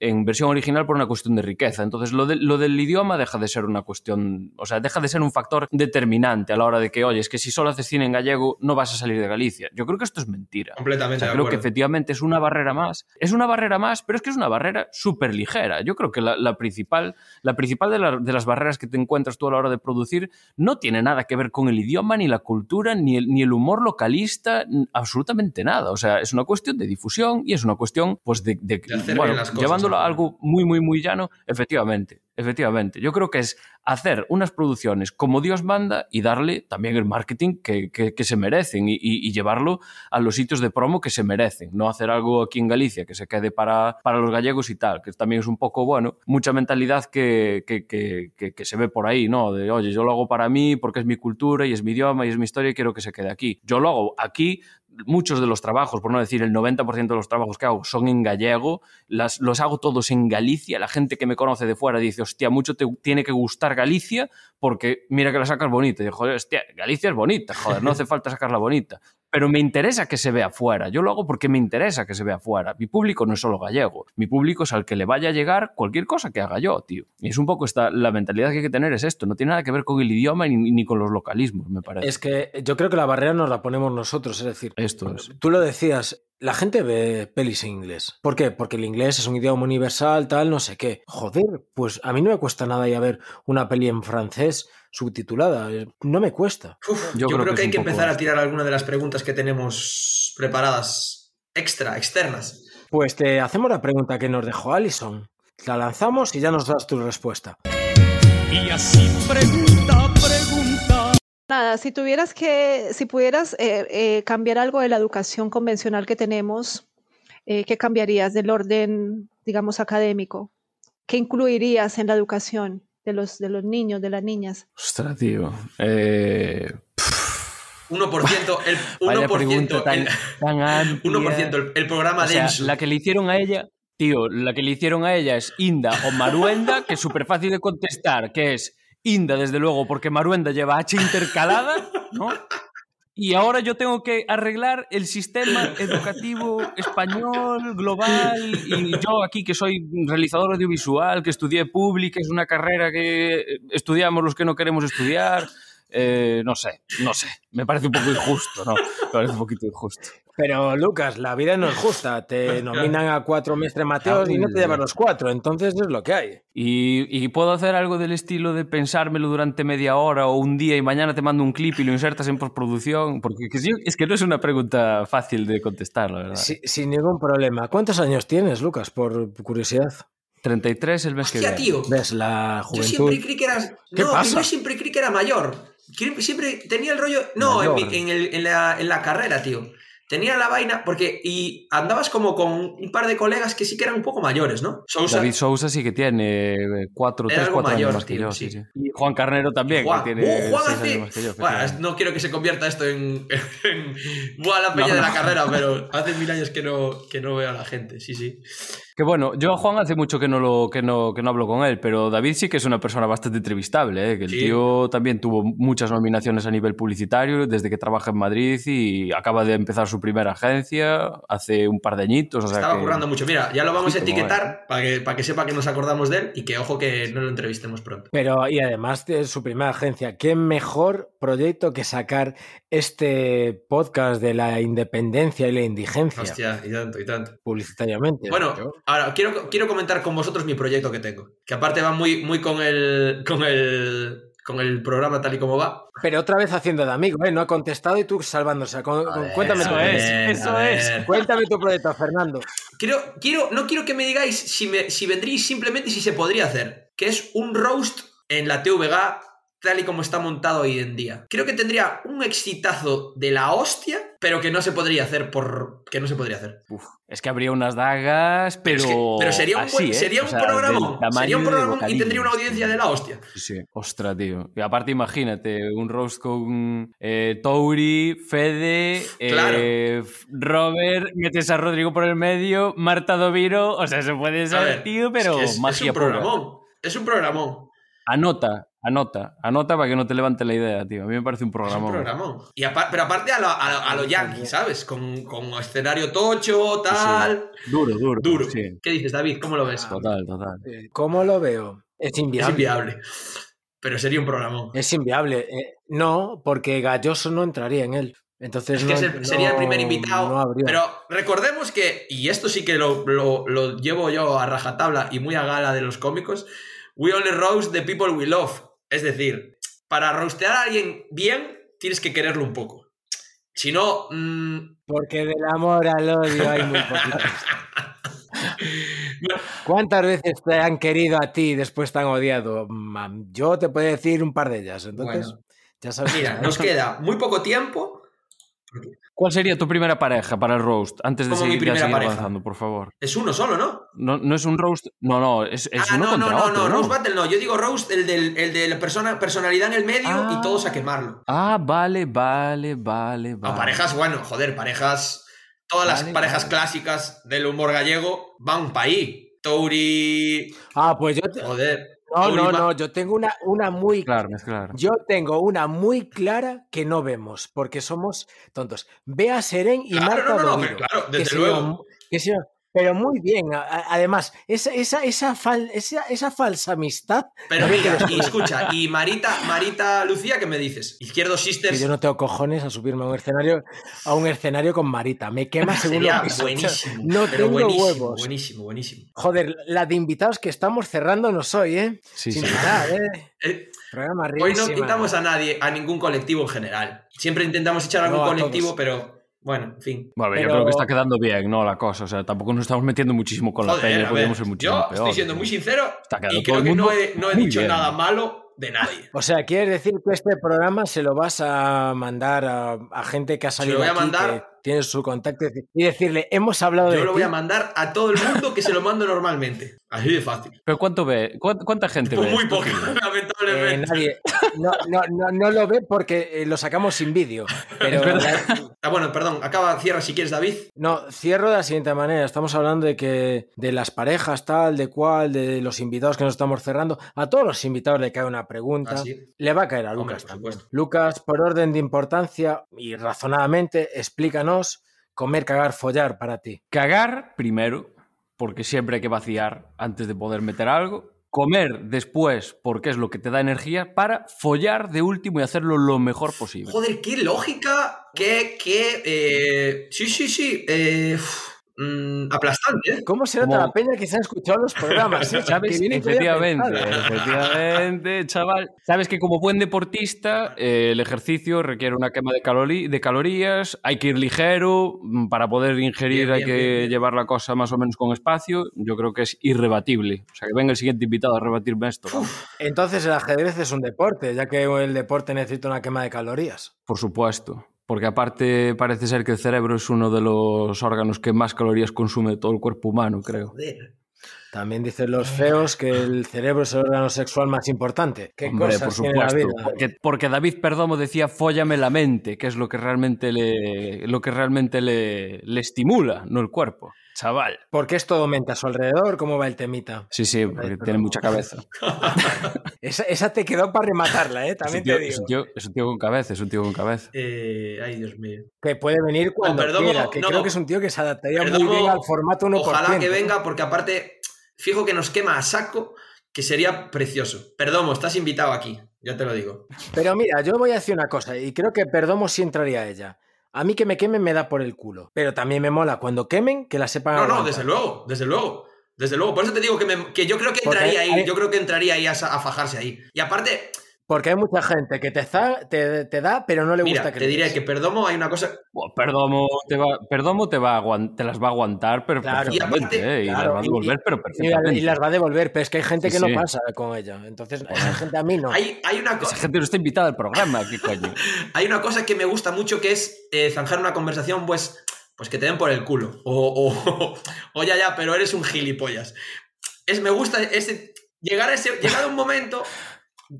en versión original por una cuestión de riqueza. Entonces, lo, de- lo del idioma deja de ser una cuestión, o sea, deja de ser un factor determinante a la hora de que, oye, es que si solo haces cine en gallego no vas a salir de Galicia. Yo creo que esto es mentira. Completamente O sea, de creo que efectivamente es una barrera más. Es una barrera más, pero es que es una barrera súper ligera. Yo creo que la, la principal, la principal de, la- de las barreras que te encuentras tú a la hora de producir no tiene nada que ver con el idioma, ni la cultura, ni el, ni el humor localista, absolutamente nada. O sea, es una cuestión de difusión y es una cuestión, pues, de, de- De hacer bueno, las cosas, a al algo muy, muy, muy llano, efectivamente. Efectivamente, yo creo que es hacer unas producciones como Dios manda y darle también el marketing que, que- que se merecen y, y- y llevarlo a los sitios de promo que se merecen. No hacer algo aquí en Galicia que se quede para, para los gallegos y tal, que también es un poco, bueno, mucha mentalidad que, que- que- que- que se ve por ahí, ¿no? De, oye, yo lo hago para mí porque es mi cultura y es mi idioma y es mi historia y quiero que se quede aquí. Yo lo hago aquí muchos de los trabajos, por no decir el 90% de los trabajos que hago, son en gallego, las, los hago todos en Galicia. La gente que me conoce de fuera dice, hostia, mucho te tiene que gustar Galicia porque mira que la sacas bonita. Y joder, hostia, Galicia es bonita, joder, no hace falta sacarla bonita. Pero me interesa que se vea fuera. Yo lo hago porque me interesa que se vea fuera. Mi público no es solo gallego. Mi público es al que le vaya a llegar cualquier cosa que haga yo, tío. Y es un poco esta, la mentalidad que hay que tener es esto. No tiene nada que ver con el idioma ni, ni con los localismos, me parece. Es que yo creo que la barrera nos la ponemos nosotros, es decir, Esto es. Tú lo decías, la gente ve pelis en inglés. ¿Por qué? Porque el inglés es un idioma universal, tal, no sé qué. Joder, pues a mí no me cuesta nada ir a ver una peli en francés subtitulada. eh, No me cuesta. Uf, Yo yo, creo creo, que hay que poco empezar a tirar alguna de las preguntas que tenemos preparadas extra, externas. Pues te hacemos la pregunta que nos dejó Alison. La lanzamos y ya nos das tu respuesta. Y así pregunta, pregunta. Nada, si tuvieras que, si pudieras eh, eh, cambiar algo de la educación convencional que tenemos, eh, ¿qué cambiarías del orden, digamos, académico? ¿Qué incluirías en la educación de los, de los niños, de las niñas? Ostras, tío. Eh, pff, 1%, el 1%, Vaya pregunta tan, el, tan amplia. 1% el, el programa O sea, denso. la que le hicieron a ella, tío, la que le hicieron a ella es Inda o Maruenda, que es súper fácil de contestar, que es Inda, desde luego, porque Maruenda lleva H intercalada, ¿no? Y ahora yo tengo que arreglar el sistema <laughs> educativo español, global, y yo aquí que soy realizador audiovisual, que estudié pública, es una carrera que estudiamos los que no queremos estudiar. eh, no sé, no sé. Me parece un poco injusto, ¿no? Me parece un poquito injusto. Pero Lucas, la vida no es justa. Te <laughs> nominan a cuatro mestre Mateos y no te llevan los cuatro. Entonces es lo que hay. Y, y puedo hacer algo del estilo de pensármelo durante media hora o un día y mañana te mando un clip y lo insertas en postproducción, porque es que- que no es una pregunta fácil de contestar, la verdad. Si- sin ningún problema. ¿Cuántos años tienes, Lucas? Por curiosidad. 33 el mes que Hostia, viene. tío. ¿Ves la Yo juventud? siempre creí que eras. ¿Qué no, pasa? yo siempre creí que era mayor. Siempre- tenía el rollo. No, en, mi- en el- en la, en la carrera, tío. Tenía la vaina, porque. Y andabas como con un par de colegas que sí que eran un poco mayores, ¿no? Sousa. David Sousa sí que tiene 4, Era 3, algo 4 mayor, años más que tío, yo. sí. Y Juan Carnero también, Juan, que tiene ¡Uh, Juan 6 hace- años más que yo. Bueno, no quiero que se convierta esto en. <laughs> en Buah, la peña No, de la no. carrera, pero <laughs> hace mil años que no, que no veo a la gente, sí, sí. Que bueno, yo a Juan hace mucho que no, lo, que, no, que no hablo con él, pero David sí que es una persona bastante entrevistable, ¿eh? que el Sí. tío también tuvo muchas nominaciones a nivel publicitario desde que trabaja en Madrid y acaba de empezar su primera agencia hace un par de añitos. O sea Estaba que- currando mucho. Mira, ya lo vamos a Sí, etiquetar para que, para que sepa que nos acordamos de él y que ojo que no lo entrevistemos pronto. Pero, y además de su primera agencia, ¿qué mejor proyecto que sacar este podcast de la independencia y la indigencia Hostia, y tanto, y tanto. publicitariamente? Bueno, ahora quiero, quiero comentar con vosotros mi proyecto que tengo. Que aparte va muy, muy con el. con el. con el programa tal y como va. Pero otra vez haciendo de amigo, ¿eh? No ha contestado y tú salvándose. Con- con- ver, cuéntame, tu ver, proyecto. eso es. cuéntame tu proyecto, Fernando. Quiero, quiero, no quiero que me digáis si, me, si vendréis simplemente si se podría hacer. Que es un roast en la TVG tal y como está montado hoy en día. Creo que tendría un exitazo de la hostia, pero que no se podría hacer por. que no se podría hacer. Uf, es que habría unas dagas, pero. es que- pero sería un, así, buen- ¿eh? sería O un sea, tamaño Sería un de programón y tendría una audiencia de la hostia. Sí, sí. Ostras, tío. Y aparte, imagínate, un roast con eh, Touri, Fede, eh, Claro. Robert, metes a Rodrigo por el medio, Marta Doviro. O sea, se puede ser, ver, tío, pero es, que es- es magia un pura. programón. Es un programón. Anota, anota, anota para que no te levante la idea, tío. A mí me parece un Es un programa. programón. Y pero aparte a lo, a lo- a lo yankee, ¿sabes? Con, con escenario tocho, tal. Duro, duro. Duro. Sí, ¿Qué dices, David? ¿Cómo lo ves? total, total. Eh, ¿Cómo lo veo? Es Es inviable. inviable. Pero sería un programón. Es inviable. Eh, no, porque Galloso no entraría en él. Entonces Es que no- es el- sería el primer invitado. no pero recordemos que, y esto sí que lo, lo- lo llevo yo a rajatabla y muy a gala de los cómicos, we only roast the people we love. Es decir, para roastear a alguien bien, tienes que quererlo un poco. Si no, mm, Porque del amor al odio hay muy poquito. <laughs> ¿Cuántas veces te han querido a ti y después te han odiado? Mam, Yo te puedo decir un par de ellas. Entonces, Bueno. ya sabes. mira, nos queda muy poco tiempo. ¿Cuál sería tu primera pareja para el roast? Antes de mi seguir, de primera seguir pareja. avanzando, por favor. Es uno solo, ¿no? No, no es un roast. No, no, es, es ah, uno no, no, contra no, otro. no, ¿no? Roast Battle no. Yo digo Roast, el, del, el de la persona, personalidad en el medio Ah. y todos a quemarlo. Ah, vale, vale, vale, A vale. parejas, bueno, joder, parejas. Todas las parejas vale. clásicas del humor gallego van para ahí. Touri. Ah, pues yo. te- Joder. No, no, no. Yo tengo una, una muy. Yo tengo una muy clara que no vemos, porque somos tontos. Bea Serén y Claro, Marta no, no, no, pero claro, que desde se luego. que se llevan- pero muy bien. Además, esa, esa, esa, fal- esa, esa falsa amistad. Pero que mira, y escucha, y Marita, Marita Lucía, ¿qué me dices? Izquierdo Que Sisters. yo no tengo cojones a subirme a un escenario, a un escenario con Marita. Me quema <laughs> según Sería lo buenísimo. No pero tengo buenísimo, huevos. Buenísimo, buenísimo. Joder, la de invitados que estamos cerrando no soy, ¿eh? Sí, Sin sí. parar, ¿eh? <laughs> Eh, Programa hoy no quitamos a nadie, a ningún colectivo en general. Siempre intentamos echar a algún No, a colectivo, todos. pero bueno, en fin. Bueno, ver, yo Pero- creo que está quedando bien, ¿no? La cosa. O sea, tampoco nos estamos metiendo muchísimo con la Joder, a Podríamos ser muchísimo yo peor. estoy siendo muy sincero Está quedando y todo creo que no he, no he muy dicho bien. nada malo de nadie. O sea, ¿quieres decir que este programa se lo vas a mandar a, a gente que ha Se salido lo voy a aquí mandar tienes su contacto y decir- y decirle, hemos hablado de Yo lo ti. voy a mandar a todo el mundo que se lo mando normalmente. Así de fácil. ¿Pero cuánto ve? ¿Cuánta, gente Pues ve? muy poco, tío? <laughs> Eh, lamentablemente. nadie. No, no, no, no lo ve porque eh, lo sacamos sin vídeo. Pero <laughs> Ah, bueno, perdón, acaba, cierra si quieres, David. no, cierro de la siguiente manera. Estamos hablando de que de las parejas, tal, de cuál, de los invitados que nos estamos cerrando. A todos los invitados le cae una pregunta. Ah, sí. Le va a caer a Hombre, Lucas por también. supuesto. Lucas, por orden de importancia y razonadamente, explícanos comer, cagar, follar para ti. Cagar primero, porque siempre hay que vaciar antes de poder meter algo. Comer después, porque es lo que te da energía. Para follar de último y hacerlo lo mejor posible. Joder, qué lógica, qué, qué, eh, sí, sí, sí, eh, mm, aplastante, ¿eh? ¿Cómo se nota Como- la peña que se ha escuchado los programas? eh? <laughs> Efectivamente, efectivamente, chaval. Sabes que como buen deportista, eh, el ejercicio requiere una quema de, calori- de calorías, hay que ir ligero, mm, para poder ingerir Bien, hay bien, que bien, llevar la cosa más o menos con espacio. Yo creo que es irrebatible. O sea, que venga el siguiente invitado a rebatirme esto. Entonces el ajedrez es un deporte, ya que el deporte necesita una quema de calorías. Por supuesto. Porque aparte parece ser que el cerebro es uno de los órganos que más calorías consume todo el cuerpo humano, creo. Joder. También dicen los feos que el cerebro es el órgano sexual más importante. ¿Qué Hombre, cosas por tiene la supuesto. vida? Porque, porque David Perdomo decía fóllame la mente, que es lo que realmente le, lo que realmente le, le estimula, no el cuerpo. Chaval. Porque es todo mente a su alrededor, ¿cómo va el temita? Sí, sí, porque pero- tiene mucha cabeza. <laughs> Esa, esa te quedó para rematarla, ¿eh? También tío, te es, un digo. tío, es un tío con cabeza, es un tío con cabeza. Eh, ay, Dios mío. Que puede venir cuando Perdomo, quiera, que no. creo que es un tío que se adaptaría Perdomo, muy bien al formato 1%. Ojalá que venga, porque aparte, fijo que nos quema a saco, que sería precioso. Perdomo, estás invitado aquí, ya te lo digo. Pero mira, yo voy a decir una cosa, y creo que Perdomo sí entraría a ella. A mí que me quemen me da por el culo. Pero también me mola cuando quemen que la sepan No, no, desde luego, desde luego. Desde luego, por eso te digo que, me- que yo creo que entraría ahí, yo creo que entraría ahí a fajarse ahí. Y aparte, Porque hay mucha gente que te, za- te, te da, pero no le mira, gusta que te des. que Perdomo hay una cosa, Buah, Perdomo te va, Perdomo te, va a aguan- te las va a aguantar pero Claro. Y perfectamente, aparte- ¿eh? y las va a y- devolver, pero Y, perfectamente. y las va a devolver, pero es que hay gente Sí, que no pasa con ella. Entonces, esa gente a mí no. hay, hay una Esa cosa, gente no está invitada al programa, ¿qué coño? <laughs> hay una cosa que me gusta mucho que es eh, zanjar una conversación, pues, pues que te den por el culo. O, o, <laughs> o ya, ya, pero eres un gilipollas. Es, me gusta ese, llegar a ese, llegar a un momento,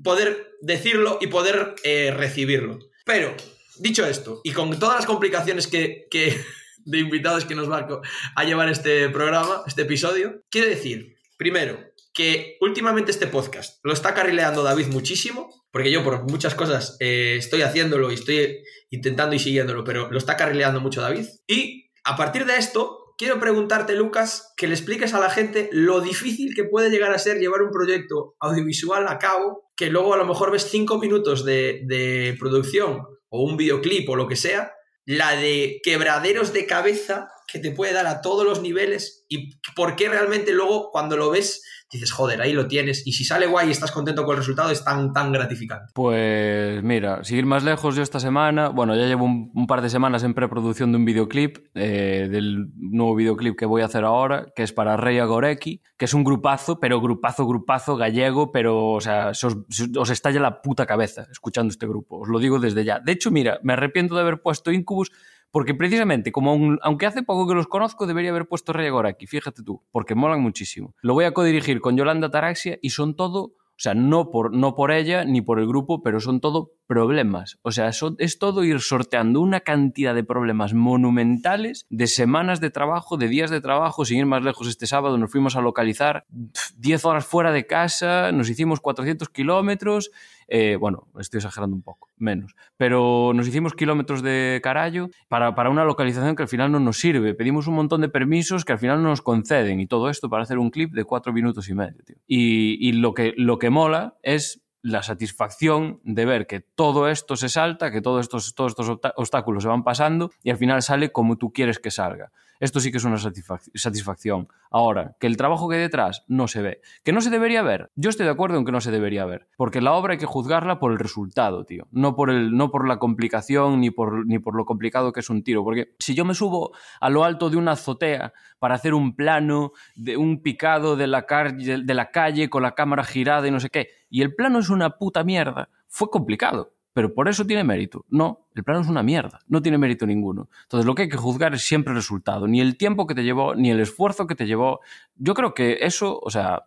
poder decirlo y poder eh, recibirlo. Pero, dicho esto, y con todas las complicaciones que, que- <laughs> de invitados que nos va a, llevar este programa, este episodio, quiero decir, primero, que últimamente este podcast lo está carrileando David muchísimo, porque yo por muchas cosas eh, estoy haciéndolo y estoy intentando y siguiéndolo, pero lo está carrileando mucho David. Y a partir de esto, quiero preguntarte, Lucas, que le expliques a la gente lo difícil que puede llegar a ser llevar un proyecto audiovisual a cabo, que luego a lo mejor ves cinco minutos de, de producción o un videoclip o lo que sea, la de quebraderos de cabeza que te puede dar a todos los niveles y por qué realmente luego cuando lo ves dices, joder, ahí lo tienes y si sale guay y estás contento con el resultado es tan, tan gratificante. Pues mira, sin ir más lejos, yo esta semana, bueno, ya llevo un, par de semanas en preproducción de un videoclip, eh, del nuevo videoclip que voy a hacer ahora, que es para Rey Agoreki, que es un grupazo, pero grupazo, grupazo gallego, pero, o sea, se os, se os estalla la puta cabeza escuchando este grupo, os lo digo desde ya. De hecho, mira, me arrepiento de haber puesto Incubus porque precisamente, como aun- aunque hace poco que los conozco, debería haber puesto Rey Agoreki, fíjate tú, porque molan muchísimo. Lo voy a codirigir con Yolanda Taraxia y son todo o sea, no por, no por ella ni por el grupo, pero son todo problemas. O sea, es todo ir sorteando una cantidad de problemas monumentales, de semanas de trabajo, de días de trabajo, sin ir más lejos este sábado, nos fuimos a localizar pf, 10 horas fuera de casa, nos hicimos 400 kilómetros, eh, bueno, estoy exagerando un poco, menos, pero nos hicimos kilómetros de carallo para, para una localización que al final no nos sirve. Pedimos un montón de permisos que al final no nos conceden y todo esto para hacer un clip de cuatro minutos y medio. Y, y lo, que, lo que mola es la satisfacción de ver que todo esto se salta, que todos estos, todos estos obstáculos se van pasando y al final sale como tú quieres que salga. Esto sí que es una satisfac- satisfacción. Ahora, que el trabajo que hay detrás no se ve. ¿Que no se debería ver? Yo estoy de acuerdo en que no se debería ver. Porque la obra hay que juzgarla por el resultado, tío. No por, el, no por la complicación ni por, ni por lo complicado que es un tiro. Porque si yo me subo a lo alto de una azotea para hacer un plano de un picado de la, de la calle con la cámara girada y no sé qué, y el plano es una puta mierda, fue complicado. Pero por eso tiene mérito. No, el plano es una mierda, no tiene mérito ninguno. Entonces lo que hay que juzgar es siempre el resultado, ni el tiempo que te llevó, ni el esfuerzo que te llevó. Yo creo que eso, o sea,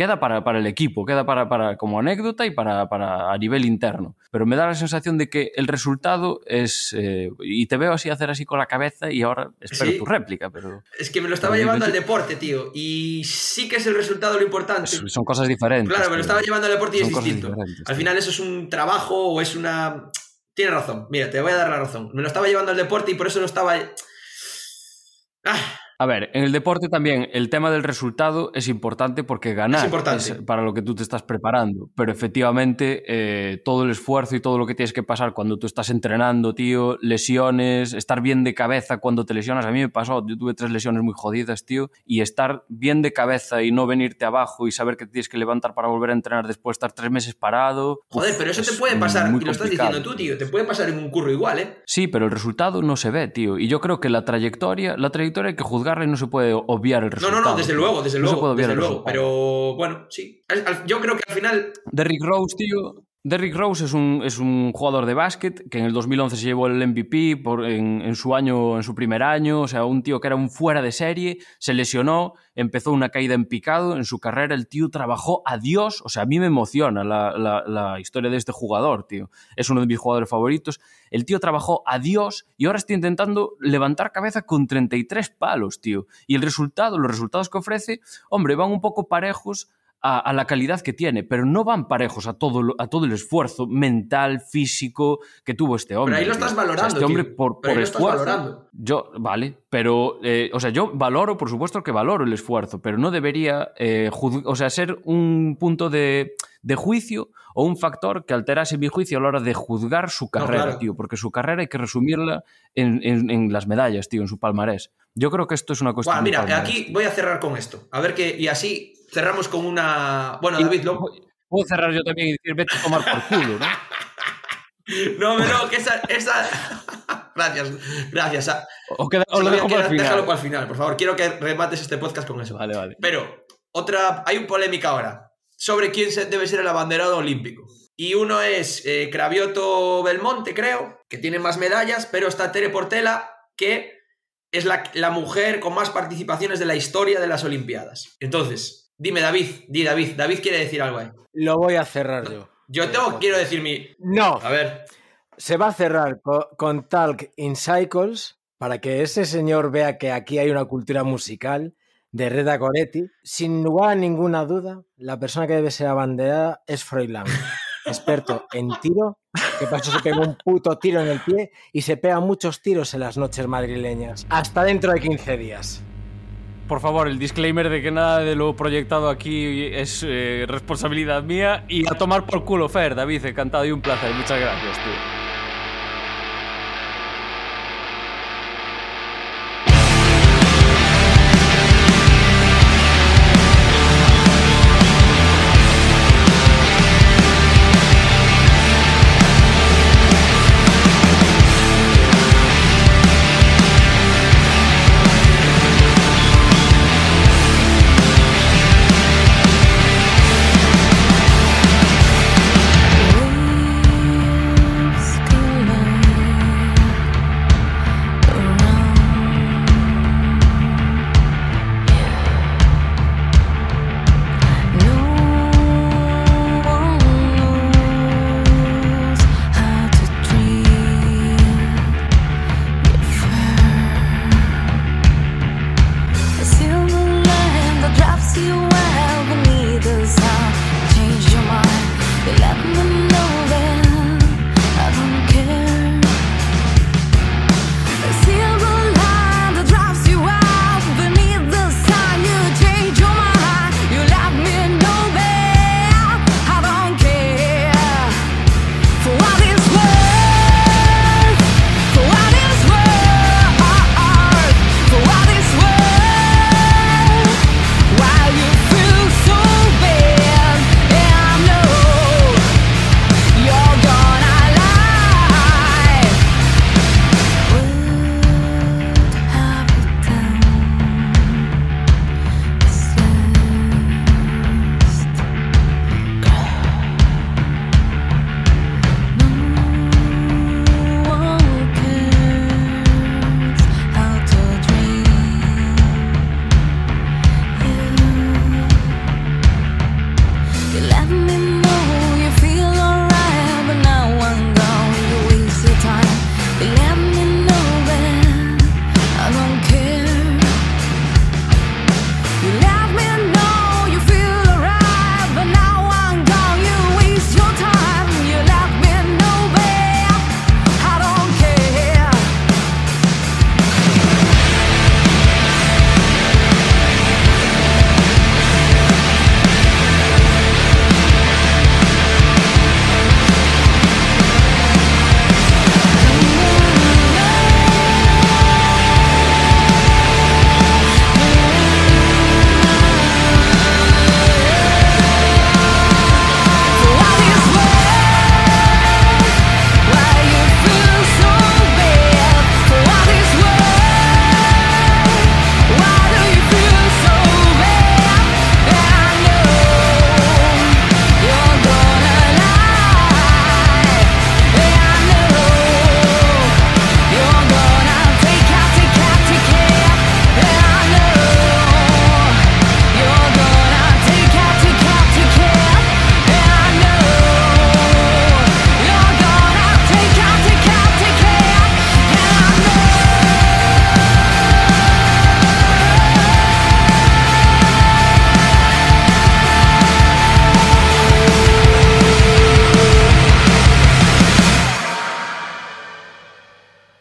queda para, para el equipo, queda para, para como anécdota y para, para, a nivel interno. Pero me da la sensación de que el resultado es... eh, y te veo así hacer así con la cabeza y ahora espero Sí. tu réplica, pero Es que me lo estaba llevando al deporte, tío. Y sí que es el resultado lo importante. es- son cosas diferentes. Claro, me lo estaba llevando al deporte y es distinto. Al final eso es un trabajo o es una... Tienes razón. Mira, te voy a dar la razón. Me lo estaba llevando al deporte y por eso lo estaba... Ah, A ver, en el deporte también el tema del resultado es importante porque ganar Es importante. para lo que tú te estás preparando, pero efectivamente eh, todo el esfuerzo y todo lo que tienes que pasar cuando tú estás entrenando, tío, lesiones, estar bien de cabeza cuando te lesionas, a mí me pasó, yo tuve tres lesiones muy jodidas, tío, y estar bien de cabeza y no venirte abajo y saber que te tienes que levantar para volver a entrenar después de estar tres meses parado. joder, pero eso te es puede pasar, y lo estás diciendo tú, tío, te puede pasar en un curro igual, ¿eh? Sí, pero el resultado no se ve, tío. Y yo creo que la trayectoria, la trayectoria hay que y no se puede obviar el No, resultado. no, no, desde tío. luego, desde No se luego, puede obviar desde el luego. resultado. Pero bueno, sí. Yo creo que al final Derrick Rose, tío. Derrick Rose es un, es un jugador de básquet que en el 2011 se llevó el MVP por, en, su año, en su primer año. O sea, un tío que era un fuera de serie, se lesionó, empezó una caída en picado en su carrera. El tío trabajó a Dios. O sea, a mí me emociona la, la- la historia de este jugador, tío. Es uno de mis jugadores favoritos. El tío trabajó a Dios y ahora está intentando levantar cabeza con 33 palos, tío. Y el resultado, los resultados que ofrece, hombre, van un poco parejos a, a la calidad que tiene, pero no van parejos a todo, a todo el esfuerzo mental, físico que tuvo este hombre. ahí lo estás O sea, valorando, este hombre por, Pero por esfuerzo. valorando. Yo, vale, pero, eh, o sea, yo valoro, por supuesto que valoro el esfuerzo, pero no debería, eh, o sea, ser un punto de, de juicio o un factor que alterase mi juicio a la hora de juzgar su carrera, claro. tío, porque su carrera hay que resumirla en, en- en las medallas, tío, en su palmarés. Yo creo que esto es una cuestión de mira, aquí voy a cerrar con esto. A ver qué. Y así cerramos con una. Bueno, David, lo... Puedo cerrar yo también y decir, vete a tomar por culo, ¿no? <laughs> No, que esa. esa... <laughs> gracias, gracias. Ah, O, queda- o lo a dejo para el final. Déjalo para el final, por favor. Quiero que remates este podcast con eso. Vale, vale. Pero, otra. Hay un polémica ahora sobre quién debe ser el abanderado olímpico. Y uno es eh, Cravioto Belmonte, creo, que tiene más medallas, pero está Tere Portela, que es la, la mujer con más participaciones de la historia de las Olimpiadas. Entonces, dime, David, di David. David quiere decir algo ahí. Lo voy a cerrar yo. Yo tengo, quiero decir mi. No, A ver. se va a cerrar co- con, Talk in Cycles para que ese señor vea que aquí hay una cultura musical de Reda Coretti. Sin lugar a ninguna duda, la persona que debe ser abanderada es Froilán, <laughs> experto en tiro, que eso se pegó un puto tiro en el pie y se pega muchos tiros en las noches madrileñas. Hasta dentro de 15 días. Por favor, el disclaimer de que nada de lo proyectado aquí es eh, responsabilidad mía y a tomar por culo, Fer, David, encantado y un placer. Muchas gracias, tío.